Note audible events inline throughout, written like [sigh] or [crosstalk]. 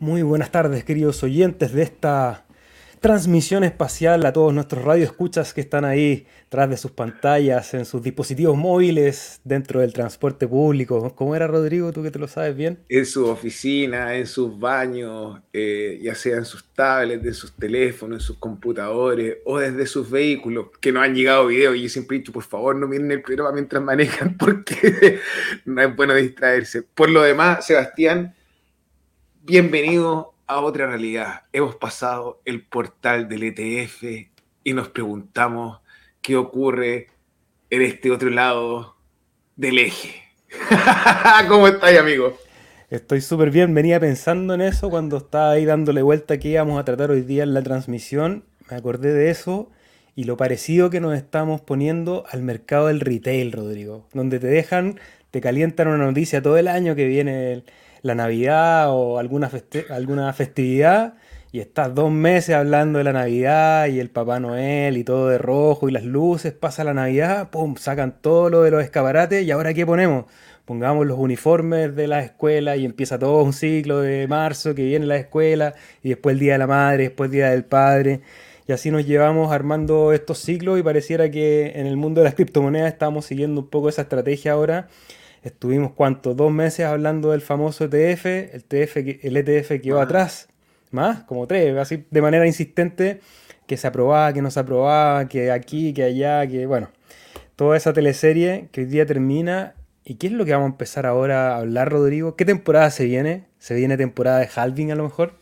Muy buenas tardes, queridos oyentes de esta transmisión espacial a todos nuestros radioescuchas que están ahí tras de sus pantallas, en sus dispositivos móviles, dentro del transporte público. ¿Cómo era Rodrigo? ¿Tú que te lo sabes bien? En su oficina, en sus baños, eh, ya sea en sus tablets, en sus teléfonos, en sus computadores o desde sus vehículos, que no han llegado videos. Y yo siempre he dicho, por favor, no miren el programa mientras manejan [laughs] porque no es bueno distraerse. Por lo demás, Sebastián, bienvenido a otra realidad. Hemos pasado el portal del ETF y nos preguntamos qué ocurre en este otro lado del eje. [laughs] ¿Cómo estáis, amigo? Estoy súper bien, venía pensando en eso cuando estaba ahí dándole vuelta que íbamos a tratar hoy día en la transmisión. Me acordé de eso y lo parecido que nos estamos poniendo al mercado del retail, Rodrigo, donde te dejan, te calientan una noticia todo el año que viene el, la Navidad o alguna, alguna festividad y estás dos meses hablando de la Navidad y el Papá Noel y todo de rojo y las luces, pasa la Navidad, pum, sacan todo lo de los escaparates y ahora ¿qué ponemos? Pongamos los uniformes de la escuela y empieza todo un ciclo de marzo que viene la escuela y después el Día de la Madre, después el Día del Padre. Y así nos llevamos armando estos ciclos y pareciera que en el mundo de las criptomonedas estamos siguiendo un poco esa estrategia ahora Estuvimos, ¿cuánto? Dos meses hablando del famoso ETF, el, TF, el ETF quedó atrás, más, como tres, así de manera insistente, que se aprobaba, que no se aprobaba, que aquí, que allá, que bueno, toda esa teleserie que hoy día termina. ¿Y qué es lo que vamos a empezar ahora a hablar, Rodrigo? ¿Qué temporada se viene? ¿Se viene temporada de halving a lo mejor?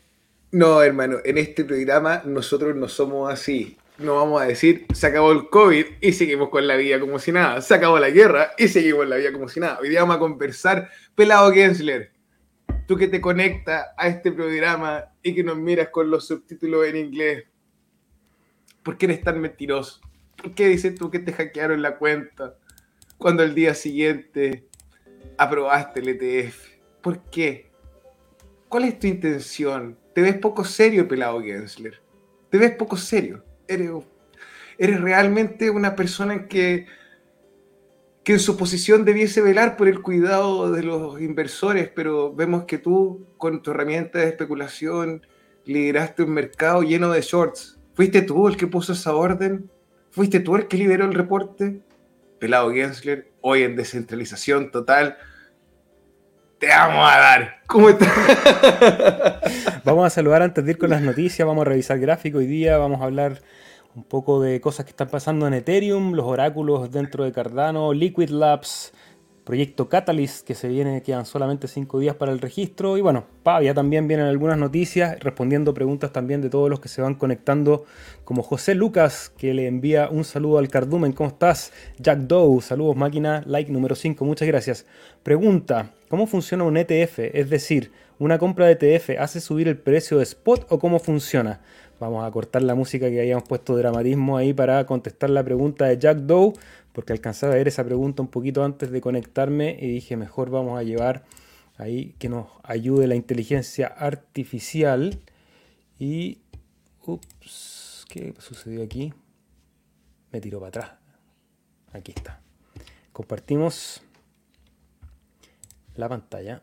No, hermano, en este programa nosotros no somos así no vamos a decir, se acabó el COVID y seguimos con la vida como si nada. Se acabó la guerra y seguimos la vida como si nada. Hoy día vamos a conversar, pelado Gensler. Tú que te conectas a este programa y que nos miras con los subtítulos en inglés. ¿Por qué eres tan mentiroso? ¿Por qué dices tú que te hackearon la cuenta cuando el día siguiente aprobaste el ETF? ¿Por qué? ¿Cuál es tu intención? Te ves poco serio, pelado Gensler. Te ves poco serio eres, realmente una persona que, que en su posición debiese velar por el cuidado de los inversores, pero vemos que tú, con tu herramienta de especulación, lideraste un mercado lleno de shorts. ¿Fuiste tú el que puso esa orden? ¿Fuiste tú el que liberó el reporte? Pelado Gensler, hoy en descentralización total, te vamos a dar. ¿Cómo estás? [laughs] vamos a saludar antes de ir con las noticias, vamos a revisar gráfico hoy día, vamos a hablar un poco de cosas que están pasando en Ethereum, los oráculos dentro de Cardano, Liquid Labs, proyecto Catalyst que se viene, quedan solamente 5 días para el registro y bueno, ya también vienen algunas noticias respondiendo preguntas también de todos los que se van conectando como José Lucas que le envía un saludo al Cardumen, ¿cómo estás? Jack Doe, saludos máquina, like número 5, muchas gracias. Pregunta, ¿cómo funciona un ETF? Es decir, ¿una compra de ETF hace subir el precio de spot o cómo funciona? Vamos a cortar la música que habíamos puesto dramatismo ahí para contestar la pregunta de Jack Doe, porque alcanzaba a ver esa pregunta un poquito antes de conectarme y dije, mejor vamos a llevar ahí que nos ayude la inteligencia artificial. Y, ups, ¿qué sucedió aquí? Me tiró para atrás. Aquí está. Compartimos la pantalla.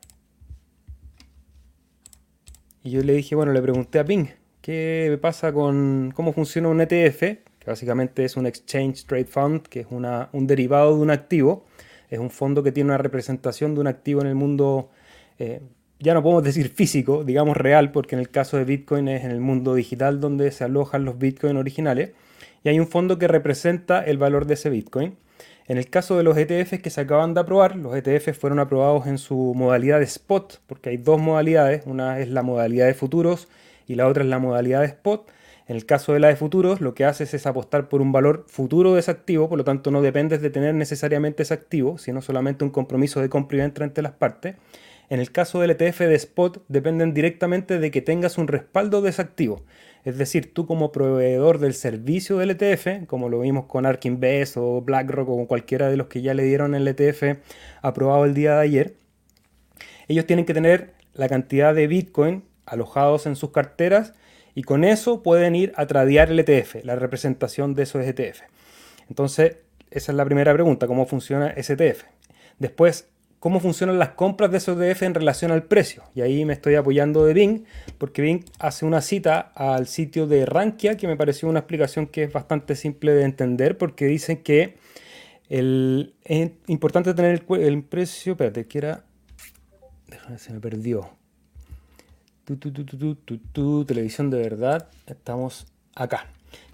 Y yo le dije, bueno, le pregunté a Ping, ¿Qué pasa con cómo funciona un ETF? Que básicamente es un Exchange Trade Fund, que es un derivado de un activo. Es un fondo que tiene una representación de un activo en el mundo, eh, ya no podemos decir físico, digamos real, porque en el caso de Bitcoin es en el mundo digital donde se alojan los Bitcoin originales. Y hay un fondo que representa el valor de ese Bitcoin. En el caso de los ETFs que se acaban de aprobar, los ETFs fueron aprobados en su modalidad de spot, porque hay dos modalidades. Una es la modalidad de futuros y la otra es la modalidad de spot. En el caso de la de futuros, lo que haces es apostar por un valor futuro de ese activo, por lo tanto no dependes de tener necesariamente ese activo, sino solamente un compromiso de compra y venta entre las partes. En el caso del ETF de spot, dependen directamente de que tengas un respaldo de ese activo. Es decir, tú como proveedor del servicio del ETF, como lo vimos con Ark Invest o BlackRock o cualquiera de los que ya le dieron el ETF aprobado el día de ayer, ellos tienen que tener la cantidad de Bitcoin alojados en sus carteras y con eso pueden ir a tradear el ETF, la representación de esos ETF. Entonces, esa es la primera pregunta, ¿cómo funciona ese ETF? Después, cómo funcionan las compras de esos ETF en relación al precio. Y ahí me estoy apoyando de Bing, porque Bing hace una cita al sitio de Rankia, que me pareció una explicación que es bastante simple de entender, porque dicen que el, es importante tener el, precio. Espérate, que era. Déjame, se me perdió. Tu, tu, televisión de verdad. Estamos acá.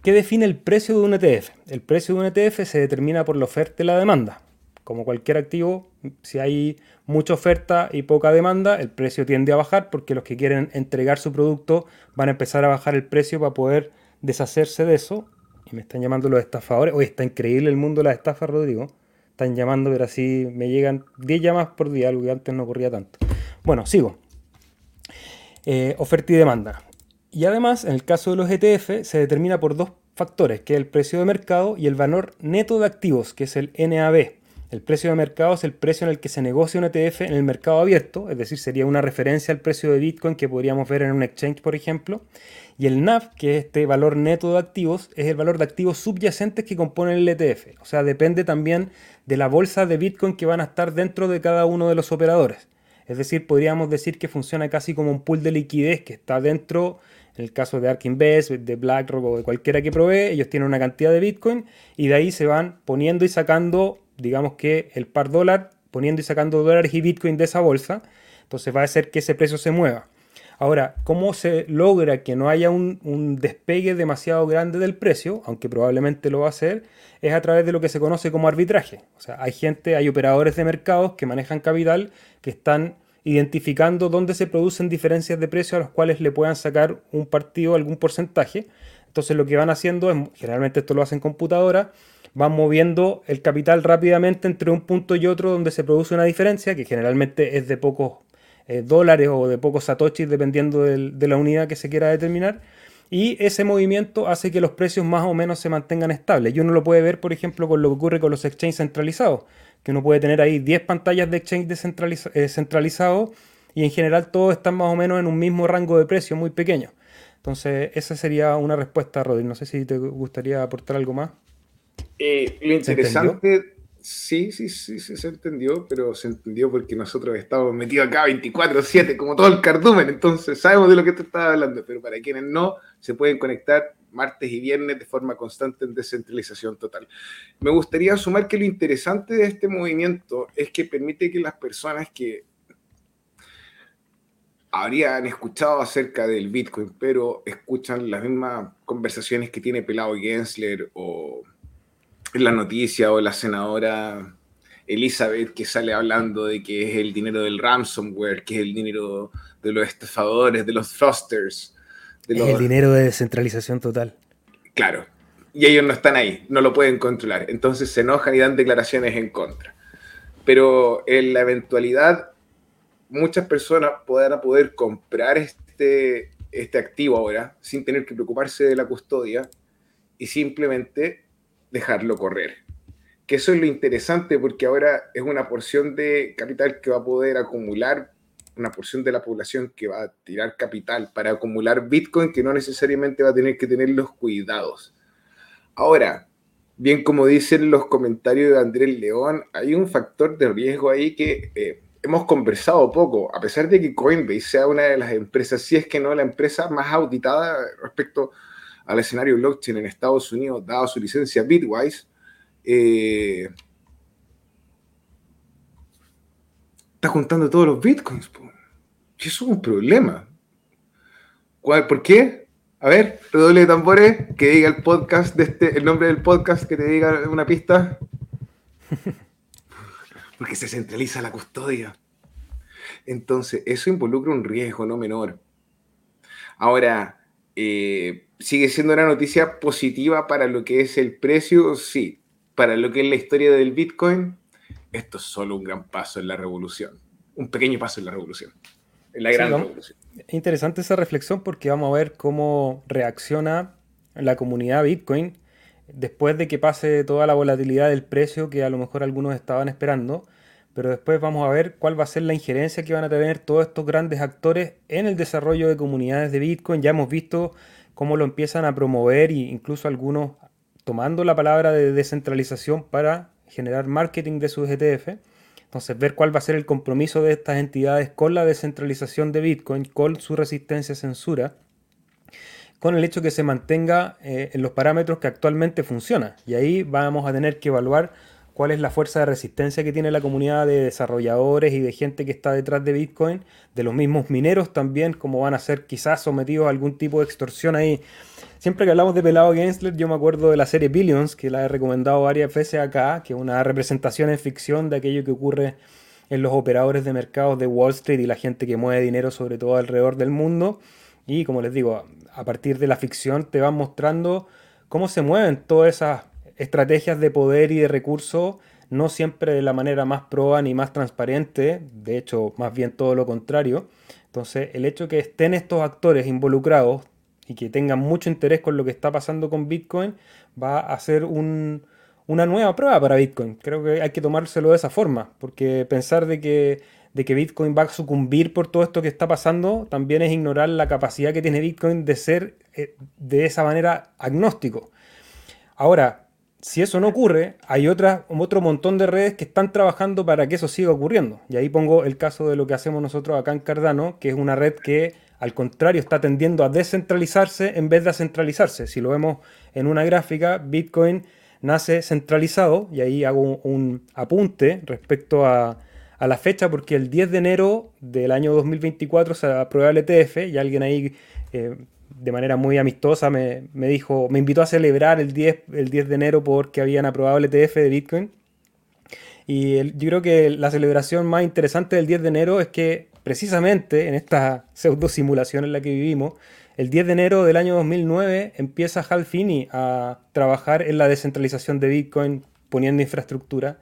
¿Qué define el precio de un ETF? El precio de un ETF se determina por la oferta y la demanda. Como cualquier activo, si hay mucha oferta y poca demanda, el precio tiende a bajar porque los que quieren entregar su producto van a empezar a bajar el precio para poder deshacerse de eso. Y me están llamando los estafadores. Hoy está increíble el mundo de las estafas, Rodrigo. Están llamando, pero así me llegan 10 llamadas por día, algo que antes no ocurría tanto. Bueno, sigo. Eh, oferta y demanda. Y además, en el caso de los ETF, se determina por dos factores, que es el precio de mercado y el valor neto de activos, que es el NAV. El precio de mercado es el precio en el que se negocia un ETF en el mercado abierto, es decir, sería una referencia al precio de Bitcoin que podríamos ver en un exchange, por ejemplo. Y el NAV, que es este valor neto de activos, es el valor de activos subyacentes que componen el ETF. O sea, depende también de la bolsa de Bitcoin que van a estar dentro de cada uno de los operadores. Es decir, podríamos decir que funciona casi como un pool de liquidez que está dentro, en el caso de ARK Invest, de BlackRock o de cualquiera que provee, ellos tienen una cantidad de Bitcoin y de ahí se van poniendo y sacando digamos que el par dólar, poniendo y sacando dólares y Bitcoin de esa bolsa, entonces va a hacer que ese precio se mueva. Ahora, ¿cómo se logra que no haya un, despegue demasiado grande del precio, aunque probablemente lo va a hacer? Es a través de lo que se conoce como arbitraje. O sea, hay gente, hay operadores de mercados que manejan capital que están identificando dónde se producen diferencias de precio a los cuales le puedan sacar un partido, algún porcentaje. Entonces lo que van haciendo es, generalmente esto lo hacen computadora, van moviendo el capital rápidamente entre un punto y otro donde se produce una diferencia, que generalmente es de pocos eh, dólares o de pocos satoshis, dependiendo de la unidad que se quiera determinar. Y ese movimiento hace que los precios más o menos se mantengan estables. Y uno lo puede ver, por ejemplo, con lo que ocurre con los exchanges centralizados, que uno puede tener ahí 10 pantallas de exchange eh, centralizados y en general todos están más o menos en un mismo rango de precio muy pequeño. Entonces, esa sería una respuesta, Rodri. No sé si te gustaría aportar algo más. Eh, lo interesante, sí, sí, sí, sí, se entendió, pero se entendió porque nosotros estamos metidos acá 24-7, como todo el cardumen, entonces sabemos de lo que te estaba hablando, pero para quienes no, se pueden conectar martes y viernes de forma constante en descentralización total. Me gustaría sumar que lo interesante de este movimiento es que permite que las personas que habrían escuchado acerca del Bitcoin, pero escuchan las mismas conversaciones que tiene Pelado Gensler o en la noticia o la senadora Elizabeth que sale hablando de que es el dinero del ransomware, que es el dinero de los estafadores, de los thrusters. De Es el dinero de descentralización total. Claro. Y ellos no están ahí, no lo pueden controlar. Entonces se enojan y dan declaraciones en contra. Pero en la eventualidad, muchas personas podrán poder comprar este, este activo ahora sin tener que preocuparse de la custodia y simplemente dejarlo correr. Que eso es lo interesante porque ahora es una porción de capital que va a poder acumular, una porción de la población que va a tirar capital para acumular Bitcoin que no necesariamente va a tener que tener los cuidados. Ahora, bien como dicen los comentarios de Andrés León, hay un factor de riesgo ahí que eh, hemos conversado poco, a pesar de que Coinbase sea una de las empresas, si es que no la empresa más auditada respecto a al escenario blockchain en Estados Unidos, dado su licencia Bitwise, eh, está juntando todos los bitcoins. Y eso es un problema. ¿Por qué? A ver, redoble de tambores, que diga el podcast de este, el nombre del podcast, que te diga una pista. [laughs] Porque se centraliza la custodia. Entonces, eso involucra un riesgo no menor. Ahora, eh, sigue siendo una noticia positiva para lo que es el precio, sí. Para lo que es la historia del Bitcoin, esto es solo un gran paso en la revolución. Un pequeño paso en la revolución. En la gran revolución. Es interesante esa reflexión porque vamos a ver cómo reacciona la comunidad Bitcoin después de que pase toda la volatilidad del precio que a lo mejor algunos estaban esperando. Pero después vamos a ver cuál va a ser la injerencia que van a tener todos estos grandes actores en el desarrollo de comunidades de Bitcoin. Ya hemos visto cómo lo empiezan a promover e incluso algunos tomando la palabra de descentralización para generar marketing de sus ETF. Entonces, ver cuál va a ser el compromiso de estas entidades con la descentralización de Bitcoin, con su resistencia a censura, con el hecho que se mantenga eh, en los parámetros que actualmente funciona. Y ahí vamos a tener que evaluar cuál es la fuerza de resistencia que tiene la comunidad de desarrolladores y de gente que está detrás de Bitcoin, de los mismos mineros también, como van a ser quizás sometidos a algún tipo de extorsión ahí. Siempre que hablamos de Pelado Gensler, yo me acuerdo de la serie Billions, que la he recomendado varias veces acá, que es una representación en ficción de aquello que ocurre en los operadores de mercados de Wall Street y la gente que mueve dinero sobre todo alrededor del mundo. Y como les digo, a partir de la ficción te van mostrando cómo se mueven todas esas estrategias de poder y de recursos, no siempre de la manera más proba ni más transparente, de hecho, más bien todo lo contrario. Entonces, el hecho que estén estos actores involucrados y que tengan mucho interés con lo que está pasando con Bitcoin va a ser una nueva prueba para Bitcoin. Creo que hay que tomárselo de esa forma, porque pensar de que, de que Bitcoin va a sucumbir por todo esto que está pasando también es ignorar la capacidad que tiene Bitcoin de ser eh, de esa manera agnóstico. Ahora, si eso no ocurre, hay otra, otro montón de redes que están trabajando para que eso siga ocurriendo. Y ahí pongo el caso de lo que hacemos nosotros acá en Cardano, que es una red que al contrario está tendiendo a descentralizarse en vez de a centralizarse. Si lo vemos en una gráfica, Bitcoin nace centralizado, y ahí hago un, apunte respecto a, la fecha, porque el 10 de enero del año 2024 se aprueba el ETF, y alguien ahí... Eh, de manera muy amistosa me, dijo, me invitó a celebrar el 10, el 10 de enero porque habían aprobado el ETF de Bitcoin. Y yo creo que la celebración más interesante del 10 de enero es que precisamente en esta [laughs] pseudo simulación en la que vivimos, el 10 de enero del año 2009 empieza Hal Finney a trabajar en la descentralización de Bitcoin poniendo infraestructura,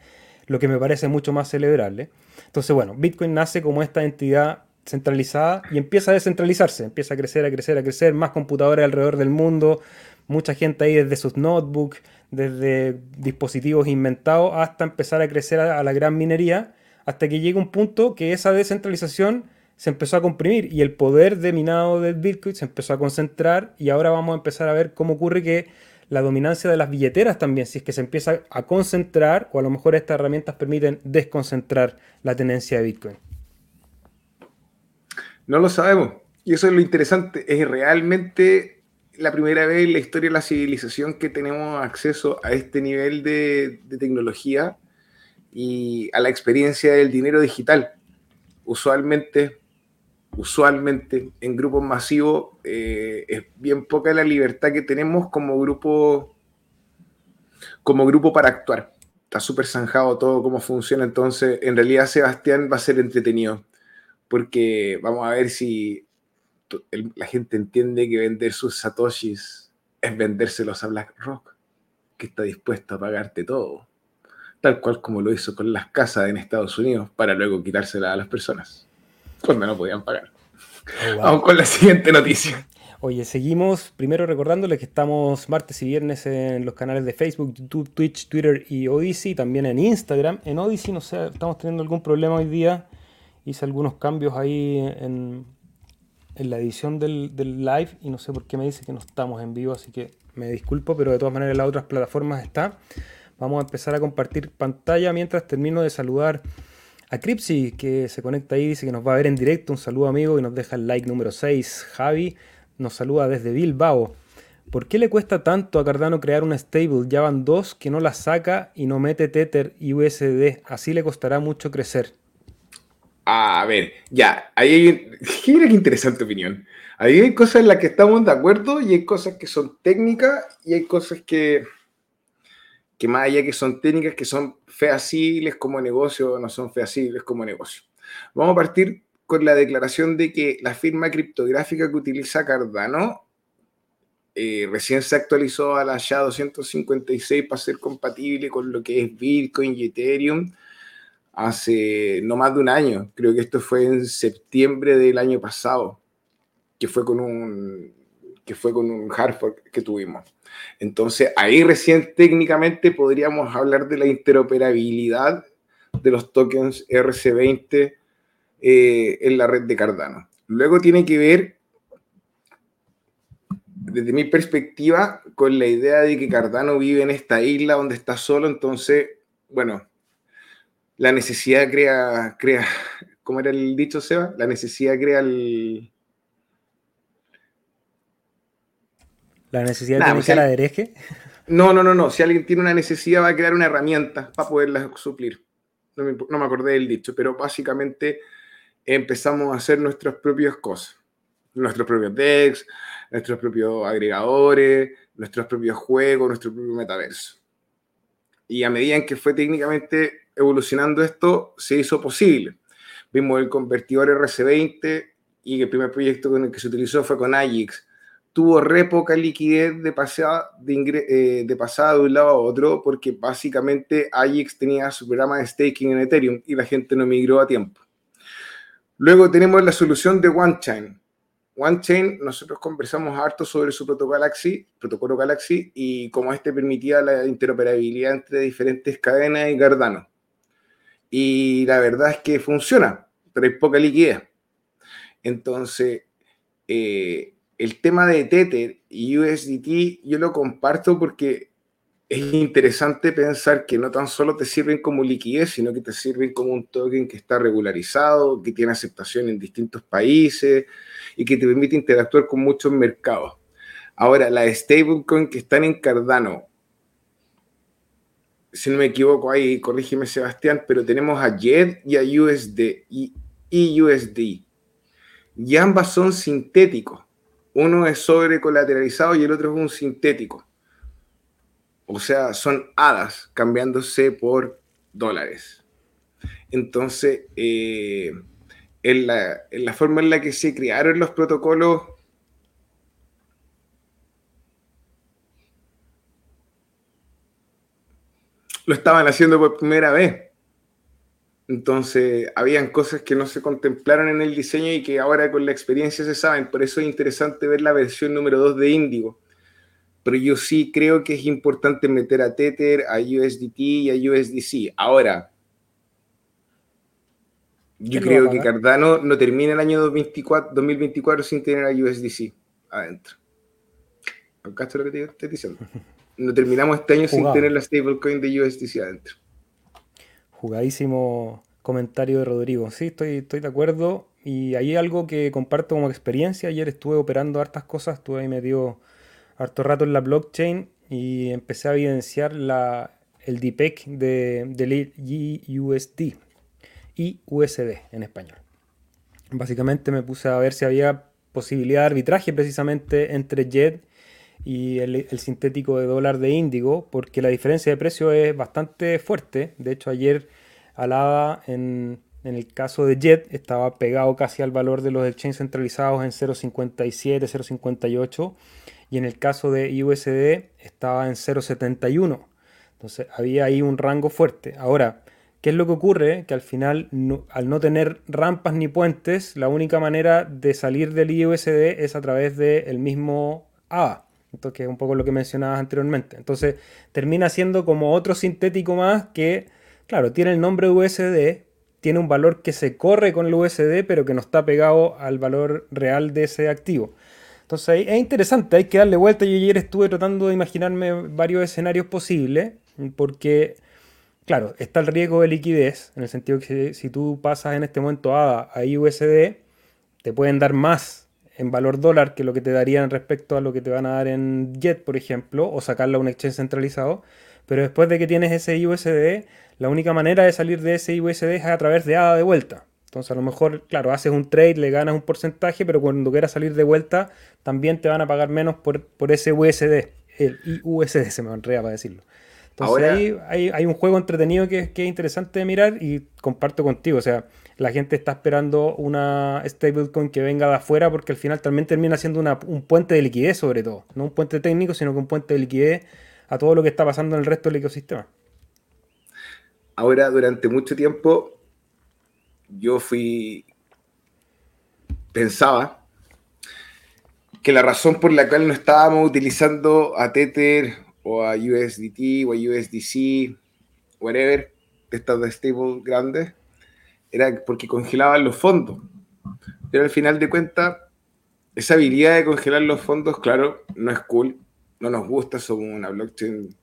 lo que me parece mucho más celebrable. Entonces, bueno, Bitcoin nace como esta entidad centralizada y empieza a descentralizarse, empieza a crecer, a crecer, a crecer, más computadores alrededor del mundo, mucha gente ahí desde sus notebooks, desde dispositivos inventados, hasta empezar a crecer a, la gran minería, hasta que llega un punto que esa descentralización se empezó a comprimir y el poder de minado del Bitcoin se empezó a concentrar y ahora vamos a empezar a ver cómo ocurre que la dominancia de las billeteras también, si es que se empieza a concentrar o a lo mejor estas herramientas permiten desconcentrar la tenencia de Bitcoin. No lo sabemos. Y eso es lo interesante. Es realmente la primera vez en la historia de la civilización que tenemos acceso a este nivel de, tecnología y a la experiencia del dinero digital. Usualmente, usualmente en grupos masivos eh, es bien poca la libertad que tenemos como grupo, como grupo para actuar. Está súper zanjado todo cómo funciona. Entonces, en realidad, Sebastián va a ser entretenido porque vamos a ver si la gente entiende que vender sus satoshis es vendérselos a BlackRock, que está dispuesto a pagarte todo, tal cual como lo hizo con las casas en Estados Unidos, para luego quitárselas a las personas, cuando no podían pagar. Oh, vamos con la siguiente noticia. Oye, seguimos primero recordándoles que estamos martes y viernes en los canales de Facebook, YouTube, Twitch, Twitter y Odyssey, también en Instagram. En Odyssey, no sé, estamos teniendo algún problema hoy día hice algunos cambios ahí en, la edición del, live y no sé por qué me dice que no estamos en vivo, así que me disculpo, pero de todas maneras las otras plataformas está. Vamos a empezar a compartir pantalla mientras termino de saludar a Cripsy, que se conecta ahí, dice que nos va a ver en directo. Un saludo amigo y nos deja el like número 6. Javi nos saluda desde Bilbao. ¿Por qué le cuesta tanto a Cardano crear una stable? Ya van dos que no la saca y no mete Tether y USD. Así le costará mucho crecer. A ver, ya, ahí hay. [laughs] Mira qué interesante opinión. Ahí hay cosas en las que estamos de acuerdo y hay cosas que son técnicas y hay cosas que, que más allá que son técnicas, que son feasibles como negocio o no son feasibles como negocio. Vamos a partir con la declaración de que la firma criptográfica que utiliza Cardano eh, recién se actualizó a la SHA-256 para ser compatible con lo que es Bitcoin y Ethereum hace no más de un año, creo que esto fue en septiembre del año pasado, que fue con un, que fue con un hard fork que tuvimos. Entonces, ahí recién técnicamente podríamos hablar de la interoperabilidad de los tokens RC20 eh, en la red de Cardano. Luego tiene que ver, desde mi perspectiva, con la idea de que Cardano vive en esta isla donde está solo, entonces, bueno, la necesidad crea, crea, ¿cómo era el dicho, Seba? La necesidad crea el... ¿La necesidad de pues, la hereje? No, no, no, no. Si alguien tiene una necesidad, va a crear una herramienta para poderla suplir. No me, no me acordé del dicho, pero básicamente empezamos a hacer nuestras propias cosas. Nuestros propios decks, nuestros propios agregadores, nuestros propios juegos, nuestro propio metaverso. Y a medida en que fue técnicamente evolucionando esto, se hizo posible. Vimos el convertidor RC20 y el primer proyecto con el que se utilizó fue con Ajax. Tuvo re poca liquidez de pasada de, eh, de, pasada de un lado a otro porque básicamente Ajax tenía su programa de staking en Ethereum y la gente no migró a tiempo. Luego tenemos la solución de OneChain. OneChain, nosotros conversamos harto sobre su protocolo Galaxy, protocolo Galaxy y cómo este permitía la interoperabilidad entre diferentes cadenas y Cardano. Y la verdad es que funciona, pero hay poca liquidez. Entonces, eh, el tema de Tether y USDT yo lo comparto porque es interesante pensar que no tan solo te sirven como liquidez, sino que te sirven como un token que está regularizado, que tiene aceptación en distintos países y que te permite interactuar con muchos mercados. Ahora, las stablecoin que están en Cardano si no me equivoco ahí, corrígeme Sebastián, pero tenemos a JET y a USD y, USD. Y ambas son sintéticos. Uno es sobrecolateralizado y el otro es un sintético. O sea, son hadas cambiándose por dólares. Entonces, eh, en, la, en la forma en la que se crearon los protocolos lo estaban haciendo por primera vez. Entonces, habían cosas que no se contemplaron en el diseño y que ahora con la experiencia se saben. Por eso es interesante ver la versión número 2 de Indigo. Pero yo sí creo que es importante meter a Tether, a USDT y a USDC. Ahora, yo creo que Cardano no termina el año 2024, 2024 sin tener a USDC adentro. ¿Acá lo que te estoy diciendo? [laughs] no terminamos este año sin tener la stablecoin de USDC adentro. Jugadísimo comentario de Rodrigo. Sí, estoy, estoy de acuerdo. Y hay algo que comparto como experiencia. Ayer estuve operando hartas cosas, estuve ahí medio harto rato en la blockchain y empecé a evidenciar la, el DPEC de, del USD y USD en español. Básicamente me puse a ver si había posibilidad de arbitraje precisamente entre JET y el, sintético de dólar de índigo, porque la diferencia de precio es bastante fuerte. De hecho, ayer alaba en, en el caso de Jet estaba pegado casi al valor de los exchanges centralizados en 0.57, 0.58 y en el caso de USD estaba en 0.71. Entonces había ahí un rango fuerte. Ahora, ¿qué es lo que ocurre? Que al final, al no tener rampas ni puentes, la única manera de salir del USD es a través del mismo ABA. Entonces, que es un poco lo que mencionabas anteriormente. Entonces, termina siendo como otro sintético más que, claro, tiene el nombre USD, tiene un valor que se corre con el USD, pero que no está pegado al valor real de ese activo. Entonces, es interesante, hay que darle vuelta. Yo ayer estuve tratando de imaginarme varios escenarios posibles, porque, claro, está el riesgo de liquidez, en el sentido que si tú pasas en este momento a, a USD, te pueden dar más en valor dólar que lo que te darían respecto a lo que te van a dar en Jet, por ejemplo, o sacarla a un exchange centralizado. Pero después de que tienes ese USD, la única manera de salir de ese USD es a través de ADA de vuelta. Entonces a lo mejor, claro, haces un trade, le ganas un porcentaje, pero cuando quieras salir de vuelta, también te van a pagar menos por, por ese USD. El IUSD se me enreda para decirlo. Entonces ahí hay, hay, un juego entretenido que, que es interesante de mirar y comparto contigo. O sea, la gente está esperando una stablecoin que venga de afuera porque al final también termina siendo un puente de liquidez sobre todo. No un puente técnico, sino que un puente de liquidez a todo lo que está pasando en el resto del ecosistema. Ahora, durante mucho tiempo, yo fui, pensaba que la razón por la cual no estábamos utilizando a Tether o a USDT o a USDC, whatever, estas de stable grandes, era porque congelaban los fondos. Pero al final de cuentas, esa habilidad de congelar los fondos, claro, no es cool, no nos gusta, somos una blockchain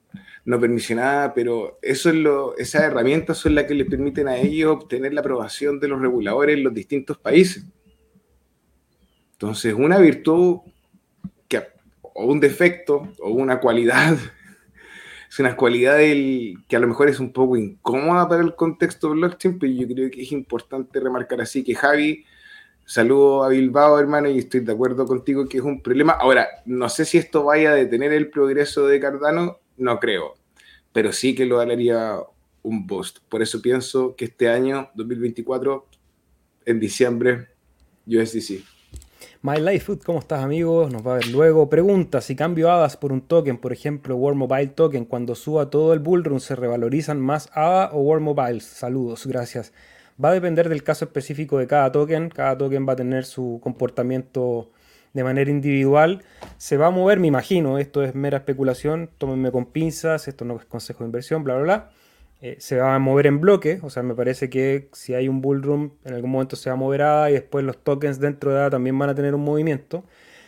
no permisionada, pero eso es lo, esas herramientas son las que les permiten a ellos obtener la aprobación de los reguladores en los distintos países. Entonces, una virtud o un defecto o una cualidad, [laughs] es una cualidad que a lo mejor es un poco incómoda para el contexto blockchain, pero yo creo que es importante remarcar así que Javi, saludo a Bilbao, hermano, y estoy de acuerdo contigo que es un problema. Ahora, no sé si esto vaya a detener el progreso de Cardano, no creo, pero sí que lo daría un boost. Por eso pienso que este año, 2024, en diciembre, USDC. My Life Food, ¿cómo estás amigos? Nos va a ver luego. Pregunta, si cambio hadas por un token, por ejemplo World Mobile Token, cuando suba todo el bullrun, ¿se revalorizan más ADA o World Mobile? Saludos, gracias. Va a depender del caso específico de cada token. Cada token va a tener su comportamiento de manera individual. Se va a mover, me imagino, esto es mera especulación, tómenme con pinzas, esto no es consejo de inversión, bla, bla, bla. Eh, se va a mover en bloque, o sea, me parece que si hay un bullrun, en algún momento se va a mover ADA y después los tokens dentro de ADA también van a tener un movimiento.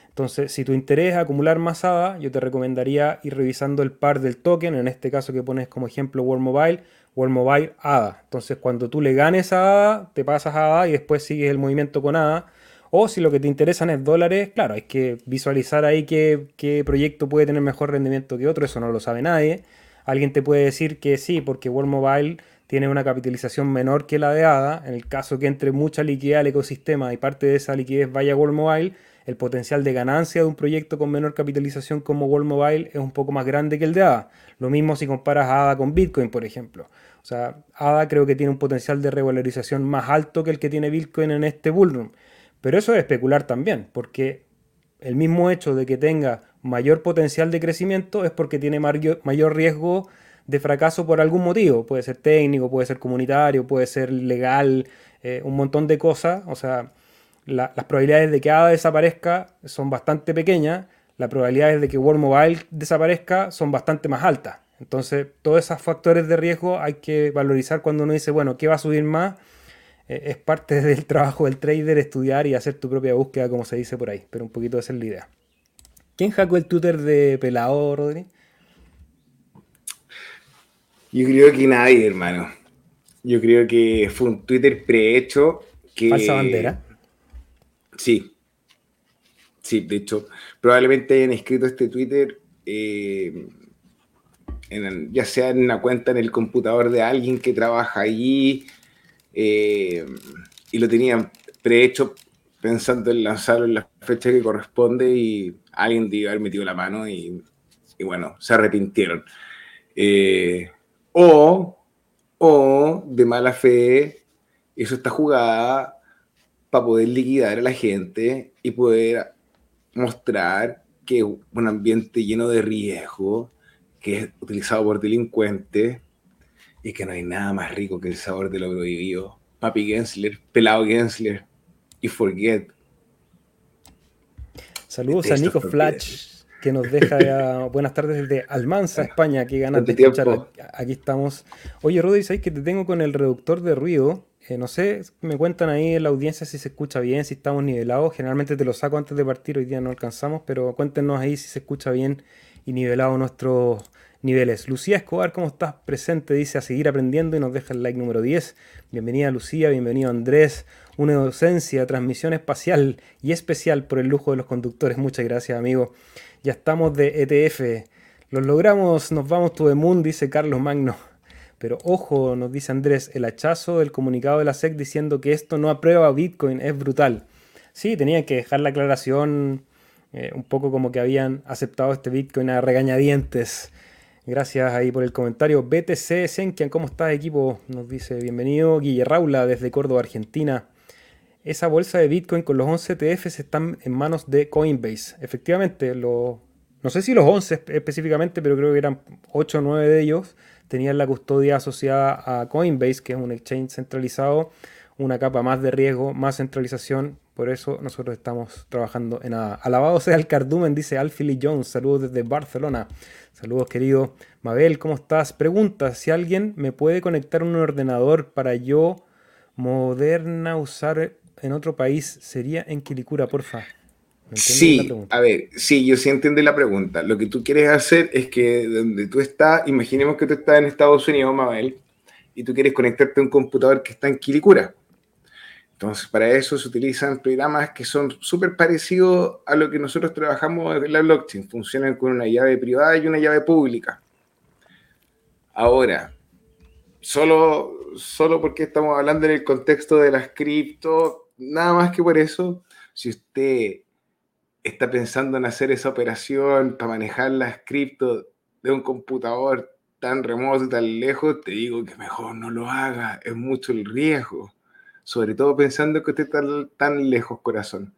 Entonces, si tu interés es acumular más ADA, yo te recomendaría ir revisando el par del token, en este caso que pones como ejemplo World Mobile, World Mobile ADA. Entonces, cuando tú le ganes a ADA, te pasas a ADA y después sigues el movimiento con ADA. O si lo que te interesan es dólares, claro, hay que visualizar ahí qué, qué proyecto puede tener mejor rendimiento que otro, eso no lo sabe nadie. Alguien te puede decir que sí, porque World Mobile tiene una capitalización menor que la de ADA. En el caso que entre mucha liquidez al ecosistema y parte de esa liquidez vaya a World Mobile, el potencial de ganancia de un proyecto con menor capitalización como World Mobile es un poco más grande que el de ADA. Lo mismo si comparas ADA con Bitcoin, por ejemplo. O sea, ADA creo que tiene un potencial de revalorización más alto que el que tiene Bitcoin en este bullrun. Pero eso es especular también, porque el mismo hecho de que tenga mayor potencial de crecimiento es porque tiene mayor riesgo de fracaso por algún motivo. Puede ser técnico, puede ser comunitario, puede ser legal, eh, un montón de cosas. O sea, las probabilidades de que ADA desaparezca son bastante pequeñas, las probabilidades de que World Mobile desaparezca son bastante más altas. Entonces, todos esos factores de riesgo hay que valorizar cuando uno dice, bueno, ¿qué va a subir más? Eh, es parte [laughs] del trabajo del trader estudiar y hacer tu propia búsqueda, como se dice por ahí. Pero un poquito esa es la idea. ¿Quién hackeó el Twitter de Pelado, Rodri? Yo creo que nadie, hermano. Yo creo que fue un Twitter prehecho. Que... ¿Falsa bandera? Sí. Sí, de hecho, probablemente hayan escrito este Twitter eh, ya sea en una cuenta en el computador de alguien que trabaja allí eh, y lo tenían prehecho pensando en lanzarlo en la fecha que corresponde y alguien debió haber metido la mano y, bueno, se arrepintieron. Eh, o, o de mala fe, eso está jugada para poder liquidar a la gente y poder mostrar que un ambiente lleno de riesgo, que es utilizado por delincuentes y que no hay nada más rico que el sabor de lo prohibido. Papi Gensler, pelado Gensler y forget Saludos a Nico Flash, que nos deja [laughs] buenas tardes desde Almanza, España. Qué ganas de escuchar. Aquí estamos. Oye, Rudy, ¿sabes que te tengo con el reductor de ruido? Eh, no sé, me cuentan ahí en la audiencia si se escucha bien, si estamos nivelados. Generalmente te lo saco antes de partir, hoy día no alcanzamos, pero cuéntenos ahí si se escucha bien y nivelado nuestros niveles. Lucía Escobar, ¿cómo estás? Presente, dice a seguir aprendiendo y nos deja el like número 10. Bienvenida Lucía, bienvenido Andrés una docencia, transmisión espacial y especial por el lujo de los conductores. Muchas gracias, amigo. Ya estamos de ETF. Los logramos, nos vamos to the moon, dice Carlos Magno. Pero ojo, nos dice Andrés, el hachazo del comunicado de la SEC diciendo que esto no aprueba Bitcoin es brutal. Sí, tenía que dejar la aclaración eh, un poco como que habían aceptado este Bitcoin a regañadientes. Gracias ahí por el comentario. BTC Senkian, ¿cómo estás equipo? Nos dice bienvenido. Guille Raula desde Córdoba, Argentina esa bolsa de Bitcoin con los 11 ETFs están en manos de Coinbase. Efectivamente, no sé si los 11 específicamente, pero creo que eran 8 o 9 de ellos tenían la custodia asociada a Coinbase, que es un exchange centralizado, una capa más de riesgo, más centralización. Por eso nosotros estamos trabajando en nada. Alabado sea el cardumen, dice Alfie Jones. Saludos desde Barcelona. Saludos, querido Mabel, ¿cómo estás? Pregunta si alguien me puede conectar un ordenador para yo moderna usar en otro país sería en Quilicura, porfa. Sí, a ver, sí, yo sí entiendo la pregunta. Lo que tú quieres hacer es que donde tú estás, imaginemos que tú estás en Estados Unidos, Mabel, y tú quieres conectarte a un computador que está en Quilicura. Entonces, para eso se utilizan programas que son súper parecidos a lo que nosotros trabajamos en la blockchain. Funcionan con una llave privada y una llave pública. Ahora, solo, solo porque estamos hablando en el contexto de las cripto, nada más que por eso, si usted está pensando en hacer esa operación para manejar las cripto de un computador tan remoto y tan lejos, te digo que mejor no lo haga, es mucho el riesgo, sobre todo pensando que usted está tan lejos, corazón.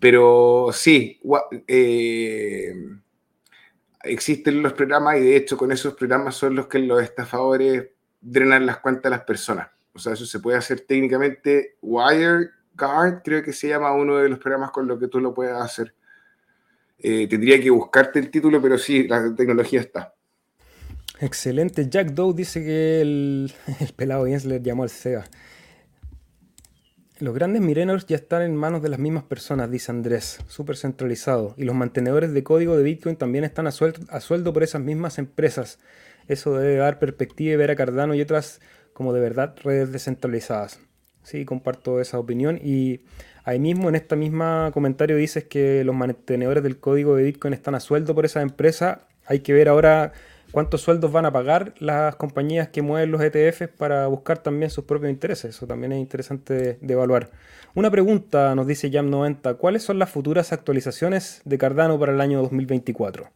Pero sí, eh, existen los programas y de hecho con esos programas son los que los estafadores drenan las cuentas a las personas. O sea, eso se puede hacer técnicamente. WireGuard, creo que se llama uno de los programas con los que tú lo puedes hacer. Eh, tendría que buscarte el título, pero sí, la tecnología está. Excelente. Jack Doe dice que el, [laughs] pelado Jens llamó al SEGA. Los grandes mirenors ya están en manos de las mismas personas, dice Andrés, súper centralizado. Y los mantenedores de código de Bitcoin también están a sueldo, por esas mismas empresas. Eso debe dar perspectiva y ver a Cardano y otras como de verdad redes descentralizadas. Sí, comparto esa opinión. Y ahí mismo, en esta misma comentario, dices que los mantenedores del código de Bitcoin están a sueldo por esa empresa. Hay que ver ahora cuántos sueldos van a pagar las compañías que mueven los ETFs para buscar también sus propios intereses. Eso también es interesante de, evaluar. Una pregunta nos dice Jam90, ¿cuáles son las futuras actualizaciones de Cardano para el año 2024?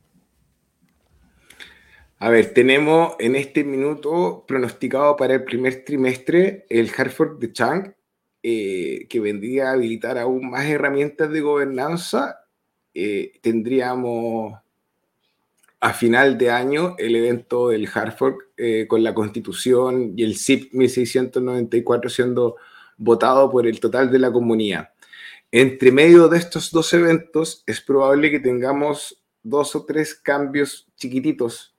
A ver, tenemos en este minuto pronosticado para el primer trimestre el Hartford de Chang, eh, que vendría a habilitar aún más herramientas de gobernanza. Eh, tendríamos a final de año el evento del Hartford eh, con la constitución y el CIP 1694 siendo votado por el total de la comunidad. Entre medio de estos dos eventos es probable que tengamos dos o tres cambios chiquititos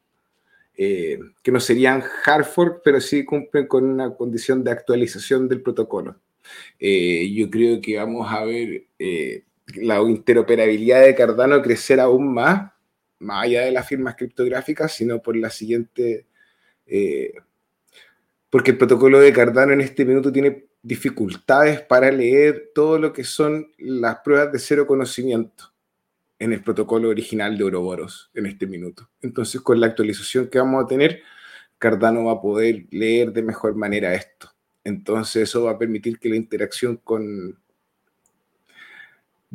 eh, que no serían Hartford, pero sí cumplen con una condición de actualización del protocolo. Eh, yo creo que vamos a ver la interoperabilidad de Cardano crecer aún más más allá de las firmas criptográficas, sino por la siguiente, eh, porque el protocolo de Cardano en este minuto tiene dificultades para leer todo lo que son las pruebas de cero conocimiento en el protocolo original de Ouroboros en este minuto. Entonces, con la actualización que vamos a tener, Cardano va a poder leer de mejor manera esto. Entonces, eso va a permitir que la interacción con...